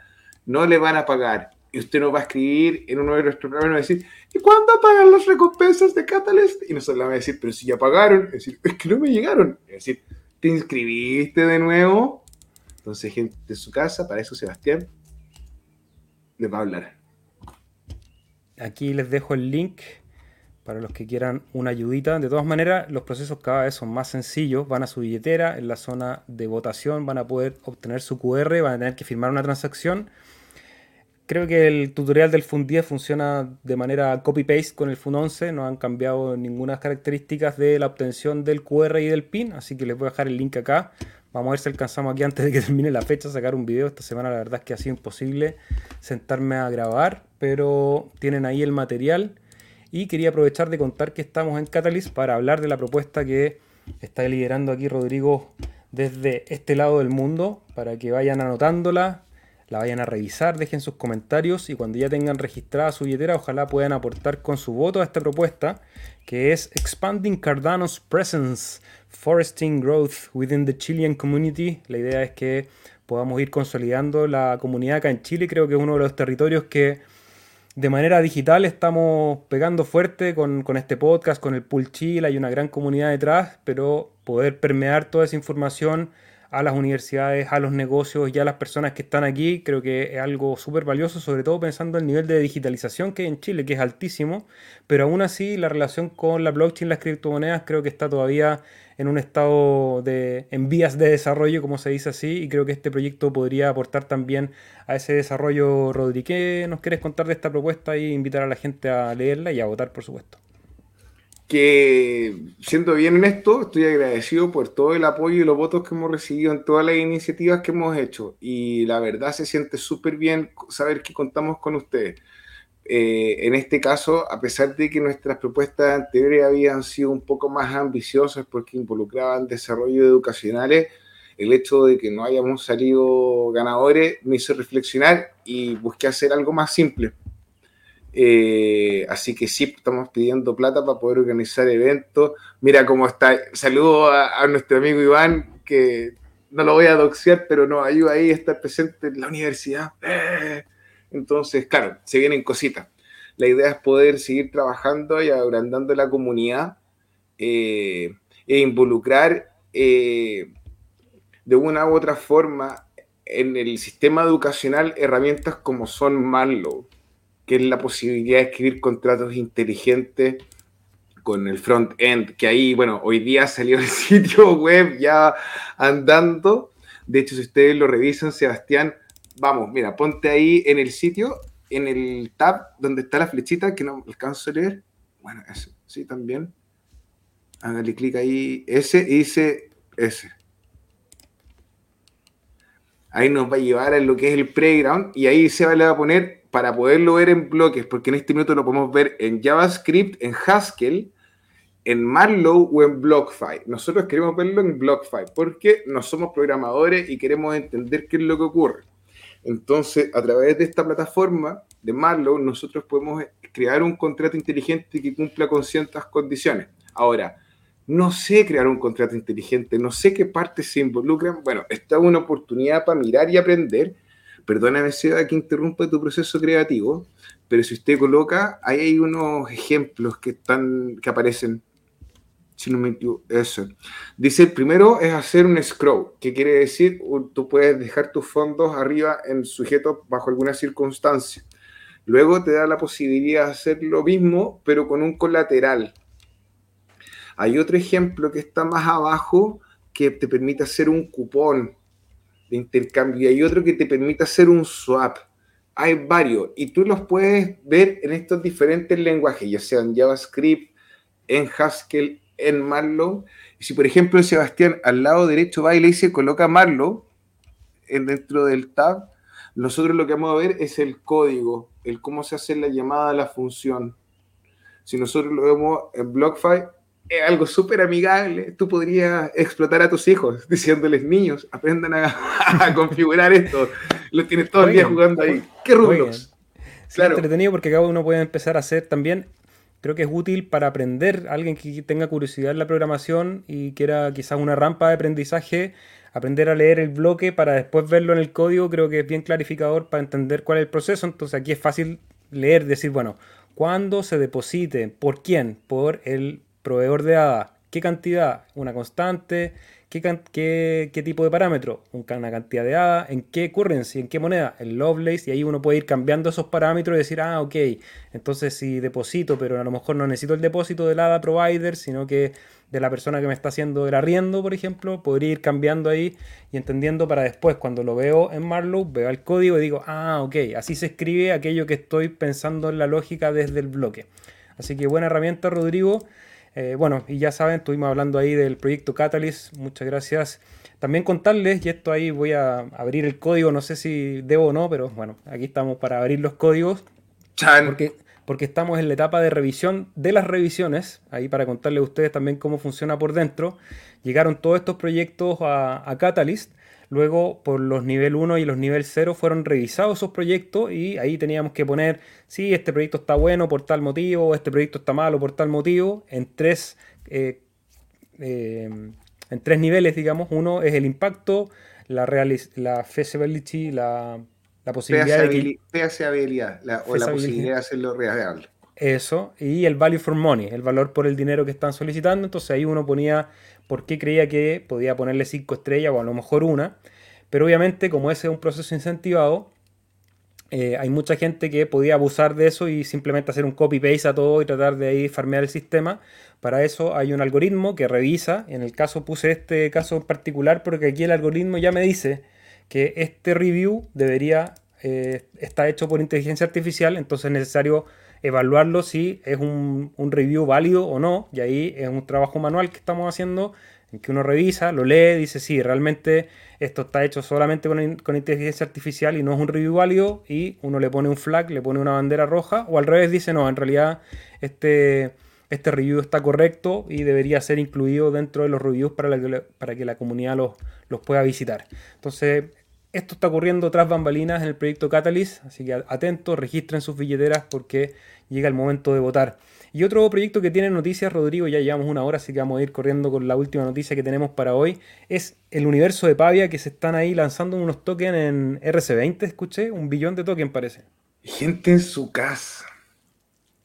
no le van a pagar y usted nos va a escribir en uno de nuestros programas y va a decir, ¿y cuándo pagan las recompensas de Catalyst? Y nosotros le vamos a decir, pero si ya pagaron, es decir, es que no me llegaron. Es decir, ¿te inscribiste de nuevo? Entonces, gente de su casa, para eso Sebastián les va a hablar. Aquí les dejo el link para los que quieran una ayudita. De todas maneras, los procesos cada vez son más sencillos. Van a su billetera, en la zona de votación van a poder obtener su QR, van a tener que firmar una transacción Creo que el tutorial del FUN 10 funciona de manera copy-paste con el FUN 11. No han cambiado ninguna características de la obtención del QR y del PIN. Así que les voy a dejar el link acá. Vamos a ver si alcanzamos aquí antes de que termine la fecha sacar un video. Esta semana la verdad es que ha sido imposible sentarme a grabar. Pero tienen ahí el material. Y quería aprovechar de contar que estamos en Catalyst para hablar de la propuesta que está liderando aquí Rodrigo desde este lado del mundo. Para que vayan anotándola la vayan a revisar, dejen sus comentarios y cuando ya tengan registrada su billetera, ojalá puedan aportar con su voto a esta propuesta que es Expanding Cardano's Presence, Foresting Growth Within the Chilean Community. La idea es que podamos ir consolidando la comunidad acá en Chile. Creo que es uno de los territorios que de manera digital estamos pegando fuerte con, con este podcast, con el Pool Chile, hay una gran comunidad detrás, pero poder permear toda esa información a las universidades, a los negocios y a las personas que están aquí, creo que es algo súper valioso, sobre todo pensando en el nivel de digitalización que hay en Chile, que es altísimo, pero aún así la relación con la blockchain y las criptomonedas creo que está todavía en un estado de en vías de desarrollo, como se dice así, y creo que este proyecto podría aportar también a ese desarrollo. Rodri, ¿qué nos quieres contar de esta propuesta y invitar a la gente a leerla y a votar, por supuesto? Que siendo bien honesto, estoy agradecido por todo el apoyo y los votos que hemos recibido en todas las iniciativas que hemos hecho. Y la verdad se siente súper bien saber que contamos con ustedes. Eh, en este caso, a pesar de que nuestras propuestas anteriores habían sido un poco más ambiciosas porque involucraban desarrollo educacionales, el hecho de que no hayamos salido ganadores me hizo reflexionar y busqué hacer algo más simple eh, así que sí, estamos pidiendo plata para poder organizar eventos. Mira cómo está. Saludo a, nuestro amigo Iván, que no lo voy a doxear, pero nos ayuda ahí a estar presente en la universidad. Eh, entonces, claro, se vienen cositas. La idea es poder seguir trabajando y agrandando la comunidad eh, e involucrar de una u otra forma en el sistema educacional herramientas como son Marlow que es la posibilidad de escribir contratos inteligentes con el front-end, que ahí, bueno, hoy día [laughs] salió el sitio web ya andando. De hecho, si ustedes lo revisan, Sebastián, vamos, mira, ponte ahí en el sitio, en el tab donde está la flechita que no alcanzo a leer. Bueno, ese, sí, también. Hágale clic ahí, ese, y dice ese. Ahí nos va a llevar a lo que es el playground y ahí se le va a poner para poderlo ver en bloques, porque en este minuto lo podemos ver en JavaScript, en Haskell, en Marlow o en BlockFi. Nosotros queremos verlo en BlockFi porque no somos programadores y queremos entender qué es lo que ocurre. Entonces, a través de esta plataforma de Marlow, nosotros podemos crear un contrato inteligente que cumpla con ciertas condiciones. Ahora, no sé crear un contrato inteligente, no sé qué partes se involucran. Bueno, esta es una oportunidad para mirar y aprender. Perdóname, Seba, que interrumpa tu proceso creativo, pero si usted coloca, ahí hay unos ejemplos que, están, que aparecen. Si no me eso. Dice, el primero es hacer un scroll, que quiere decir, tú puedes dejar tus fondos arriba en sujeto bajo alguna circunstancia. Luego te da la posibilidad de hacer lo mismo, pero con un colateral. Hay otro ejemplo que está más abajo que te permite hacer un cupón intercambio y hay otro que te permite hacer un swap. Hay varios y tú los puedes ver en estos diferentes lenguajes, ya sea en JavaScript, en Haskell, en Marlow. Y si por ejemplo Sebastián al lado derecho va y le dice coloca Marlow en, dentro del tab, nosotros lo que vamos a ver es el código, el cómo se hace la llamada a la función. Si nosotros lo vemos en BlockFi, algo súper amigable. Tú podrías explotar a tus hijos [laughs] diciéndoles, niños, aprendan a, [laughs] configurar esto. Lo tienes todo el día jugando ahí. ¿Qué rublos? Claro. entretenido porque cada uno puede empezar a hacer también. Creo que es útil para aprender. Alguien que tenga curiosidad en la programación y quiera quizás una rampa de aprendizaje, aprender a leer el bloque para después verlo en el código, creo que es bien clarificador para entender cuál es el proceso. Entonces aquí es fácil leer, decir, bueno, ¿cuándo se deposite? ¿Por quién? Por el proveedor de ADA, ¿qué cantidad? ¿Una constante? ¿Qué, qué, tipo de parámetro? Una cantidad de ADA, ¿en qué currency? ¿En qué moneda? En Lovelace, y ahí uno puede ir cambiando esos parámetros y decir, ah, ok, entonces si deposito, pero a lo mejor no necesito el depósito del ADA provider, sino que de la persona que me está haciendo el arriendo, por ejemplo, podría ir cambiando ahí y entendiendo para después, cuando lo veo en Marlow, veo el código y digo, ah, ok, así se escribe aquello que estoy pensando en la lógica desde el bloque. Así que buena herramienta, Rodrigo. Eh, bueno, y ya saben, estuvimos hablando ahí del proyecto Catalyst. Muchas gracias. También contarles, y esto ahí voy a abrir el código, no sé si debo o no, pero bueno, aquí estamos para abrir los códigos. Porque, porque estamos en la etapa de revisión de las revisiones, ahí para contarles a ustedes también cómo funciona por dentro. Llegaron todos estos proyectos a, a Catalyst Luego, por los nivel 1 y los nivel 0 fueron revisados esos proyectos y ahí teníamos que poner si este proyecto está bueno por tal motivo, o este proyecto está malo por tal motivo, en tres, eh, eh, en tres niveles, digamos. Uno es el impacto, la, la feasibility, la, la posibilidad de la, o la posibilidad de hacerlo real. Eso, y el value for money, el valor por el dinero que están solicitando. Entonces ahí uno ponía por qué creía que podía ponerle 5 estrellas o a lo mejor una. Pero obviamente, como ese es un proceso incentivado, eh, hay mucha gente que podía abusar de eso y simplemente hacer un copy-paste a todo y tratar de ahí farmear el sistema. Para eso hay un algoritmo que revisa. En el caso puse este caso en particular porque aquí el algoritmo ya me dice que este review debería eh, estar hecho por inteligencia artificial, entonces es necesario evaluarlo si es un, review válido o no. Y ahí es un trabajo manual que estamos haciendo en que uno revisa, lo lee, dice si realmente esto está hecho solamente con, inteligencia artificial y no es un review válido y uno le pone un flag, le pone una bandera roja o al revés dice no, en realidad este, este review está correcto y debería ser incluido dentro de los reviews para, para que la comunidad los, los pueda visitar. Entonces esto está ocurriendo tras bambalinas en el proyecto Catalyst, así que atentos, registren sus billeteras porque llega el momento de votar. Y otro proyecto que tiene noticias, Rodrigo, ya llevamos una hora, así que vamos a ir corriendo con la última noticia que tenemos para hoy, es el universo de Pavia que se están ahí lanzando unos tokens en RC20, escuché, un billón de tokens parece. Gente en su casa.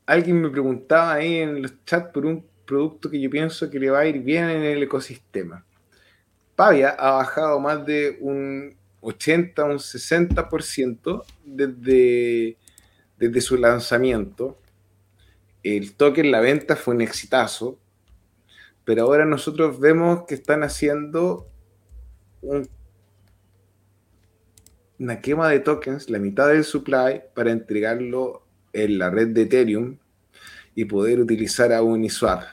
Alguien me preguntaba ahí en los chats por un producto que yo pienso que le va a ir bien en el ecosistema. Pavia ha bajado más de un 80, un 60% desde, desde su lanzamiento. El token, la venta fue un exitazo, pero ahora nosotros vemos que están haciendo una quema de tokens, la mitad del supply, para entregarlo en la red de Ethereum y poder utilizar a Uniswap.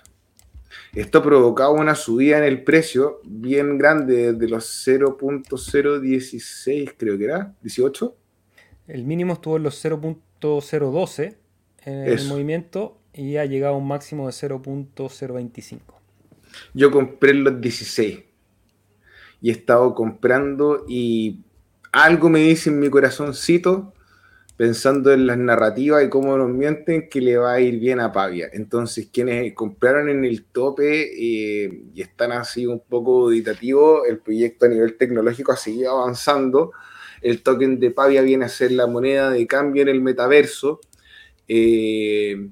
Esto ha provocado una subida en el precio bien grande de los 0.016, creo que era, 18. El mínimo estuvo en los 0.012 en el movimiento y ha llegado a un máximo de 0.025. Yo compré los 16 y he estado comprando y algo me dice en mi corazoncito pensando en las narrativas y cómo nos mienten, que le va a ir bien a Pavia. Entonces, quienes compraron en el tope eh, y están así un poco auditativos, el proyecto a nivel tecnológico ha seguido avanzando. El token de Pavia viene a ser la moneda de cambio en el metaverso. Eh,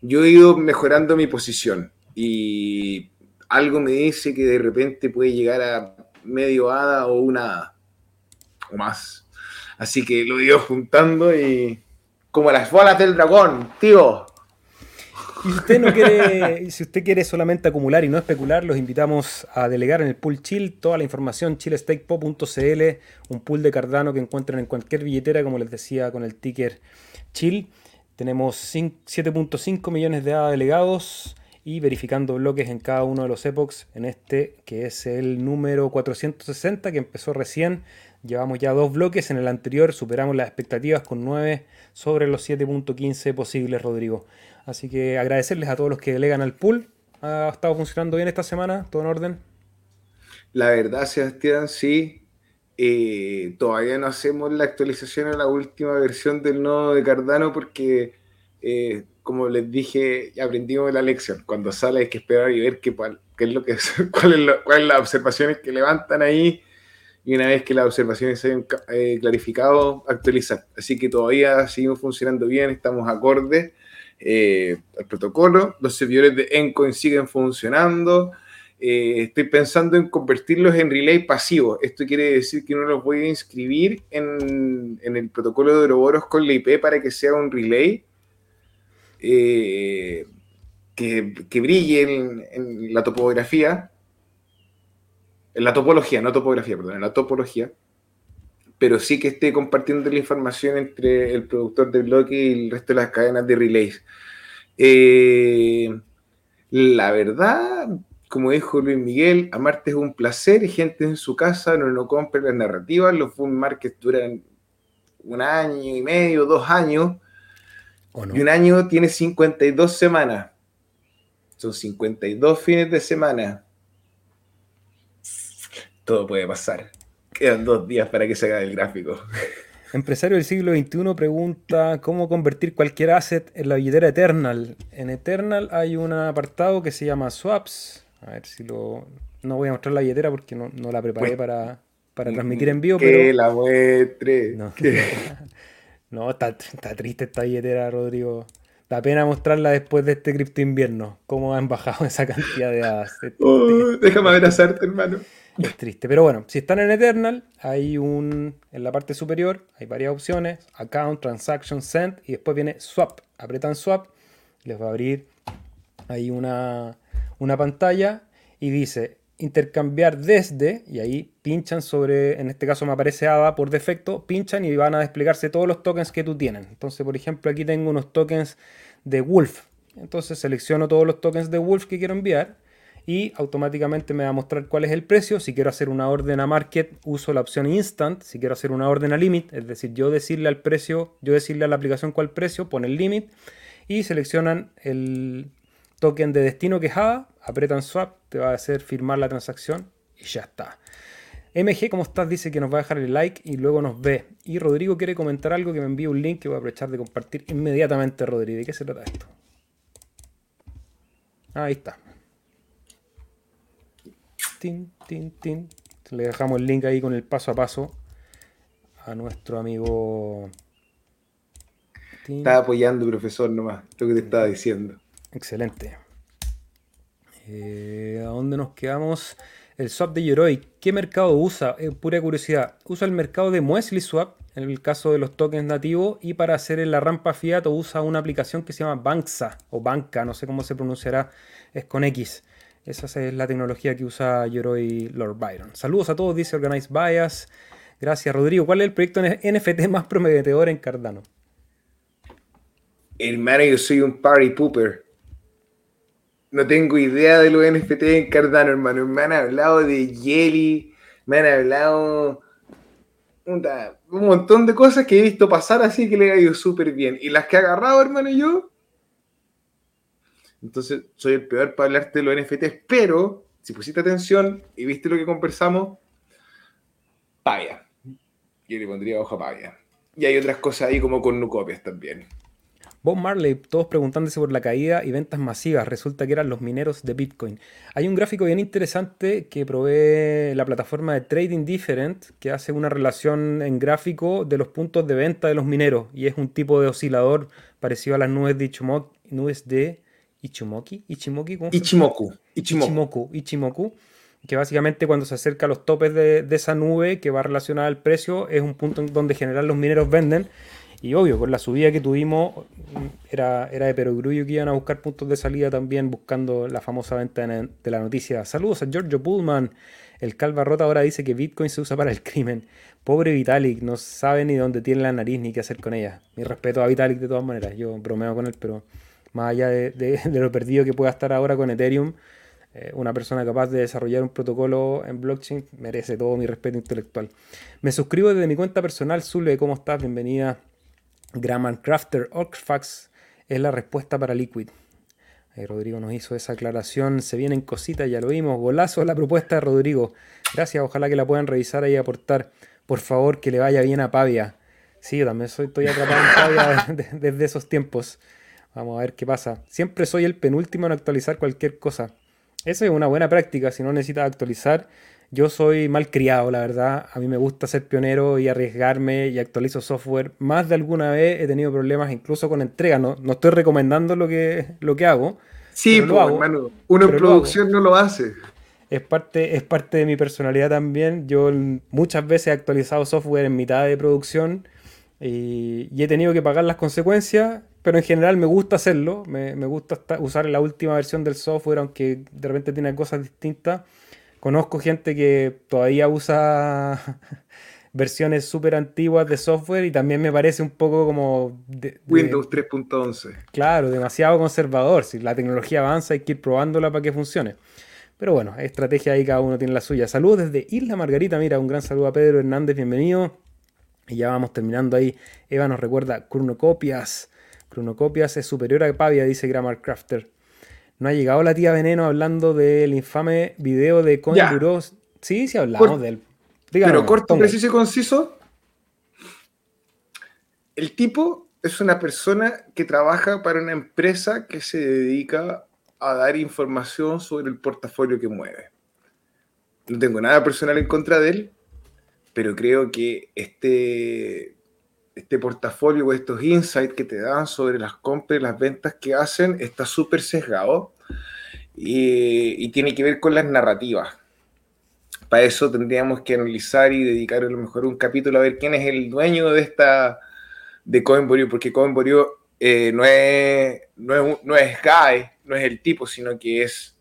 yo he ido mejorando mi posición y algo me dice que de repente puede llegar a medio hada o una hada o más Así que lo he ido juntando y. Como las bolas del dragón, tío. Y si usted no quiere, si usted quiere solamente acumular y no especular, los invitamos a delegar en el pool Chill toda la información chillestakepo.cl, un pool de Cardano que encuentran en cualquier billetera, como les decía, con el ticker Chill. Tenemos 7.5 millones de delegados y verificando bloques en cada uno de los epochs, en este que es el número 460 que empezó recién Llevamos ya dos bloques, en el anterior superamos las expectativas con 9 sobre los 7.15 posibles, Rodrigo. Así que agradecerles a todos los que delegan al pool. ¿Ha estado funcionando bien esta semana? ¿Todo en orden? La verdad, Sebastián, sí. Eh, todavía no hacemos la actualización a la última versión del nodo de Cardano porque, eh, como les dije, aprendimos la lección. Cuando sale hay que esperar y ver qué, es lo que, cuáles [laughs] son las observaciones que levantan ahí y una vez que las observaciones se hayan eh, clarificado, actualizar. Así que todavía seguimos funcionando bien, estamos acordes eh, al protocolo, los servidores de Encoin siguen funcionando. Eh, estoy pensando en convertirlos en relay pasivos. Esto quiere decir que no los voy a inscribir en, el protocolo de Ouroboros con la IP para que sea un relay que, brille en la topografía en la topología, no topografía, perdón, en la topología, pero sí que esté compartiendo la información entre el productor de bloque y el resto de las cadenas de relays. Eh, la verdad, como dijo Luis Miguel, amarte es un placer, gente en su casa, no, no compre las narrativas, los boom markets duran un año y medio, dos años, y un año tiene 52 semanas. Son 52 fines de semana todo puede pasar. Quedan dos días para que se haga el gráfico. Empresario del siglo XXI pregunta cómo convertir cualquier asset en la billetera Eternal. En Eternal hay un apartado que se llama Swaps. A ver si lo... No voy a mostrar la billetera porque no, la preparé para, transmitir en vivo. Que la muestre. No, [laughs] [laughs] está, triste esta billetera, Rodrigo. Da pena mostrarla después de este cripto invierno. Cómo han bajado [laughs] esa cantidad de hadas. Oh, déjame abrazarte, hermano. Es triste. Pero bueno, si están en Eternal, hay un. En la parte superior hay varias opciones: Account, Transaction, Send. Y después viene Swap. Apretan Swap. Les va a abrir ahí una, una pantalla. Y dice intercambiar desde. Y ahí pinchan sobre. En este caso me aparece ADA por defecto. Pinchan y van a desplegarse todos los tokens que tú tienes. Entonces, por ejemplo, aquí tengo unos tokens de Wolf. Entonces selecciono todos los tokens de Wolf que quiero enviar y automáticamente me va a mostrar cuál es el precio. Si quiero hacer una orden a market, uso la opción instant. Si quiero hacer una orden a limit, es decir, yo decirle al precio, yo decirle a la aplicación cuál precio, pone el limit y seleccionan el token de destino que es apretan swap, te va a hacer firmar la transacción y ya está. MG, ¿cómo estás? Dice que nos va a dejar el like y luego nos ve. Y Rodrigo quiere comentar algo que me envía un link que voy a aprovechar de compartir inmediatamente, Rodrigo. ¿De qué se trata esto? Ahí está. Le dejamos el link ahí con el paso a paso a nuestro amigo. Estaba apoyando, profesor, nomás, lo que te estaba diciendo. Excelente. Eh, ¿A dónde nos quedamos? El swap de Yoroi. ¿Qué mercado usa? Eh, pura curiosidad. Usa el mercado de Muesli Swap, en el caso de los tokens nativos, y para hacer la rampa Fiat usa una aplicación que se llama Banksa o Banca, no sé cómo se pronunciará, es con X. Esa es la tecnología que usa Yoroi Lord Byron. Saludos a todos, dice Organized Bias. Gracias, Rodrigo. ¿Cuál es el proyecto NFT más prometedor en Cardano? Hermano, yo soy un party pooper. No tengo idea de los NFT en Cardano, hermano. Me han hablado de Jelly, me han hablado un montón de cosas que he visto pasar así que le ha ido súper bien. Y las que he agarrado, hermano, yo, entonces, soy el peor para hablarte de los NFTs, pero si pusiste atención y viste lo que conversamos, Pavia. Yo le pondría ojo a Pavia. y hay otras cosas ahí como con nucopias también. Bob Marley, todos preguntándose por la caída y ventas masivas, resulta que eran los mineros de Bitcoin. Hay un gráfico bien interesante que provee la plataforma de Trading Different, que hace una relación en gráfico de los puntos de venta de los mineros, y es un tipo de oscilador parecido a las nubes de Ichimoku, nubes de Ichimoki, Ichimoki, Ichimoku, Ichimoku, Ichimoku, que básicamente cuando se acerca a los topes de, de esa nube que va relacionada al precio, es un punto en donde general los mineros venden y obvio, con la subida que tuvimos, era, era de perogrullo que iban a buscar puntos de salida también, buscando la famosa venta de la noticia. Saludos a Giorgio Pullman. El Calva Rota ahora dice que Bitcoin se usa para el crimen. Pobre Vitalik, no sabe ni dónde tiene la nariz ni qué hacer con ella. Mi respeto a Vitalik de todas maneras. Yo bromeo con él, pero más allá de, lo perdido que pueda estar ahora con Ethereum, eh, una persona capaz de desarrollar un protocolo en blockchain merece todo mi respeto intelectual. Me suscribo desde mi cuenta personal. Zule, ¿cómo estás? Bienvenida. Grammar Crafter Oxfax es la respuesta para Liquid. Rodrigo nos hizo esa aclaración. Se vienen cositas, ya lo vimos. Golazo la propuesta de Rodrigo. Gracias, ojalá que la puedan revisar y aportar. Por favor, que le vaya bien a Pavia. Sí, yo también soy, estoy atrapado en Pavia [laughs] desde esos tiempos. Vamos a ver qué pasa. Siempre soy el penúltimo en actualizar cualquier cosa. Eso es una buena práctica. Si no necesitas actualizar, yo soy mal criado, la verdad. A mí me gusta ser pionero y arriesgarme y actualizo software. Más de alguna vez he tenido problemas incluso con entrega. No, no estoy recomendando lo que, lo que hago. Sí, lo hago, hermano. Uno en producción no lo hace. Es parte, es parte de mi personalidad también. Yo muchas veces he actualizado software en mitad de producción y, he tenido que pagar las consecuencias, pero en general me gusta hacerlo. Me, me gusta usar la última versión del software, aunque de repente tiene cosas distintas Conozco gente que todavía usa [laughs] versiones súper antiguas de software y también me parece un poco como... Windows 3.11. Claro, demasiado conservador. Si la tecnología avanza hay que ir probándola para que funcione. Pero bueno, estrategia ahí cada uno tiene la suya. Saludos desde Isla Margarita. Mira, un gran saludo a Pedro Hernández, bienvenido. Y ya vamos terminando ahí. Eva nos recuerda Cronocopias. Cronocopias es superior a Pavia, dice Grammar Crafter. No ha llegado la tía Veneno hablando del infame video de Coin Sí, sí hablamos de él. pero corto, preciso y conciso. El tipo es una persona que trabaja para una empresa que se dedica a dar información sobre el portafolio que mueve. No tengo nada personal en contra de él, pero creo que este este portafolio o estos insights que te dan sobre las compras y las ventas que hacen está súper sesgado y, tiene que ver con las narrativas. Para eso tendríamos que analizar y dedicar a lo mejor un capítulo a ver quién es el dueño de esta de Coinborio, porque Coinborio eh, no, es, no, es, no es Guy, no es el tipo, sino que es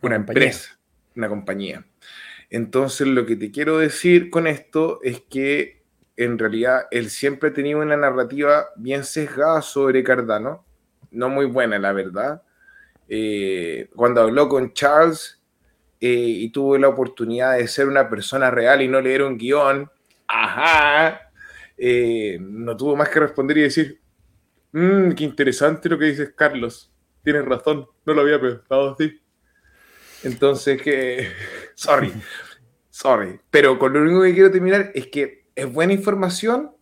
una, empresa, una compañía. Entonces, lo que te quiero decir con esto es que en realidad él siempre tenido una narrativa bien sesgada sobre Cardano, no muy buena, la verdad. Eh, cuando habló con Charles eh, y tuvo la oportunidad de ser una persona real y no leer un guion, ajá, eh, no tuvo más que responder y decir, mmm, qué interesante lo que dices, Carlos. Tienes razón, no lo había pensado así. Entonces, que, [laughs] sorry, sorry, pero con lo único que quiero terminar es que es buena información,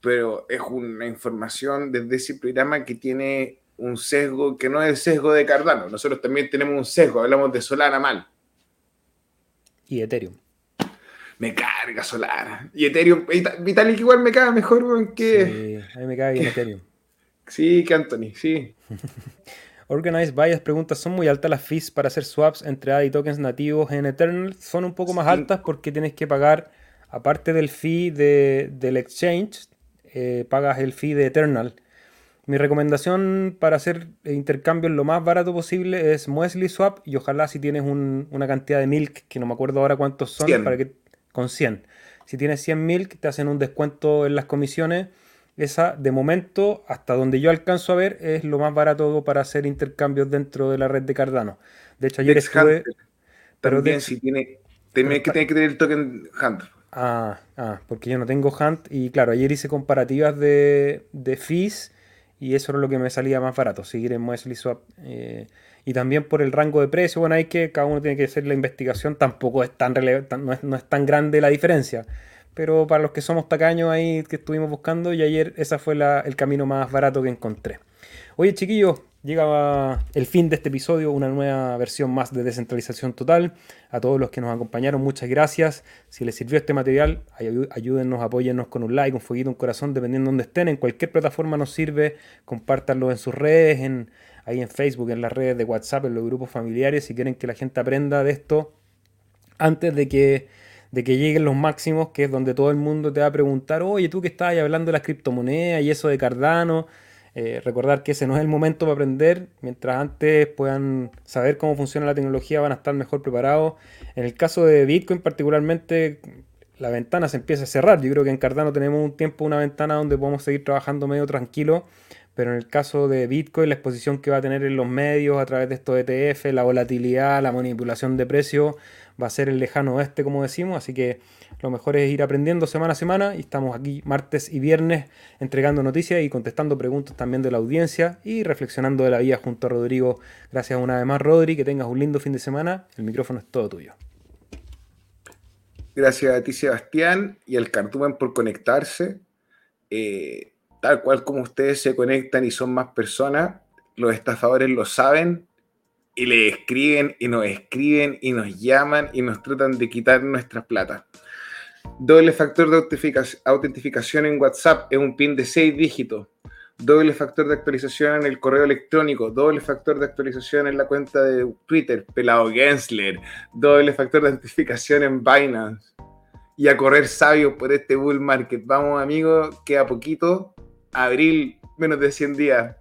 pero es una información desde ese programa que tiene un sesgo que no es el sesgo de Cardano. Nosotros también tenemos un sesgo, hablamos de Solana mal. Y Ethereum. Me carga Solana. Y Ethereum, Vitalik igual me caga mejor que... Sí, a mí me caga bien Ethereum. [laughs] Sí, que Anthony, sí. [laughs] Organized Bias pregunta, ¿son muy altas las fees para hacer swaps entre ADA y tokens nativos en Eternal? Son un poco más altas porque tienes que pagar aparte del fee del exchange, eh, pagas el fee de Eternal. Mi recomendación para hacer intercambios lo más barato posible es Muesli Swap y ojalá si tienes una cantidad de milk, que no me acuerdo ahora cuántos son, para que con 100. Si tienes 100 milk, te hacen un descuento en las comisiones. Esa, de momento, hasta donde yo alcanzo a ver, es lo más barato para hacer intercambios dentro de la red de Cardano. De hecho, ayer estuve... Pero También si tiene, tiene que, tener el token Hunter. Ah, ah, porque yo no tengo Hunt y claro, ayer hice comparativas de, de fees y eso era lo que me salía más barato, seguir en Muesli Swap. Eh, y también por el rango de precio, bueno, hay que, cada uno tiene que hacer la investigación, tampoco es tan relevante, no es, tan grande la diferencia, pero para los que somos tacaños ahí que estuvimos buscando, y ayer ese fue el camino más barato que encontré. Oye, chiquillos, llega el fin de este episodio, una nueva versión más de descentralización total. A todos los que nos acompañaron, muchas gracias. Si les sirvió este material, ayúdennos, apóyennos con un like, un fueguito, un corazón, dependiendo de donde estén. En cualquier plataforma nos sirve, compártanlo en sus redes, en, ahí en Facebook, en las redes de WhatsApp, en los grupos familiares, si quieren que la gente aprenda de esto antes de que, de que lleguen los máximos, que es donde todo el mundo te va a preguntar, oye, tú que estás hablando de las criptomonedas y eso de Cardano. Eh, recordar que ese no es el momento para aprender, mientras antes puedan saber cómo funciona la tecnología van a estar mejor preparados. En el caso de Bitcoin particularmente, la ventana se empieza a cerrar. Yo creo que en Cardano tenemos un tiempo, una ventana donde podemos seguir trabajando medio tranquilo, pero en el caso de Bitcoin, la exposición que va a tener en los medios a través de estos ETF, la volatilidad, la manipulación de precios, va a ser el lejano oeste, como decimos, así que lo mejor es ir aprendiendo semana a semana y estamos aquí martes y viernes entregando noticias y contestando preguntas también de la audiencia y reflexionando de la vida junto a Rodrigo. Gracias una vez más, Rodri, que tengas un lindo fin de semana. El micrófono es todo tuyo. Gracias a ti, Sebastián, y al Cartumen por conectarse. Eh, tal cual como ustedes se conectan y son más personas, los estafadores lo saben y le escriben y nos escriben y nos llaman y nos tratan de quitar nuestras plata. Doble factor de autentificación en WhatsApp es un PIN de 6 dígitos. Doble factor de actualización en el correo electrónico. Doble factor de actualización en la cuenta de Twitter, Pelado Gensler. Doble factor de autentificación en Binance. Y a correr sabio por este bull market. Vamos, amigos, queda poquito. Abril, menos de 100 días.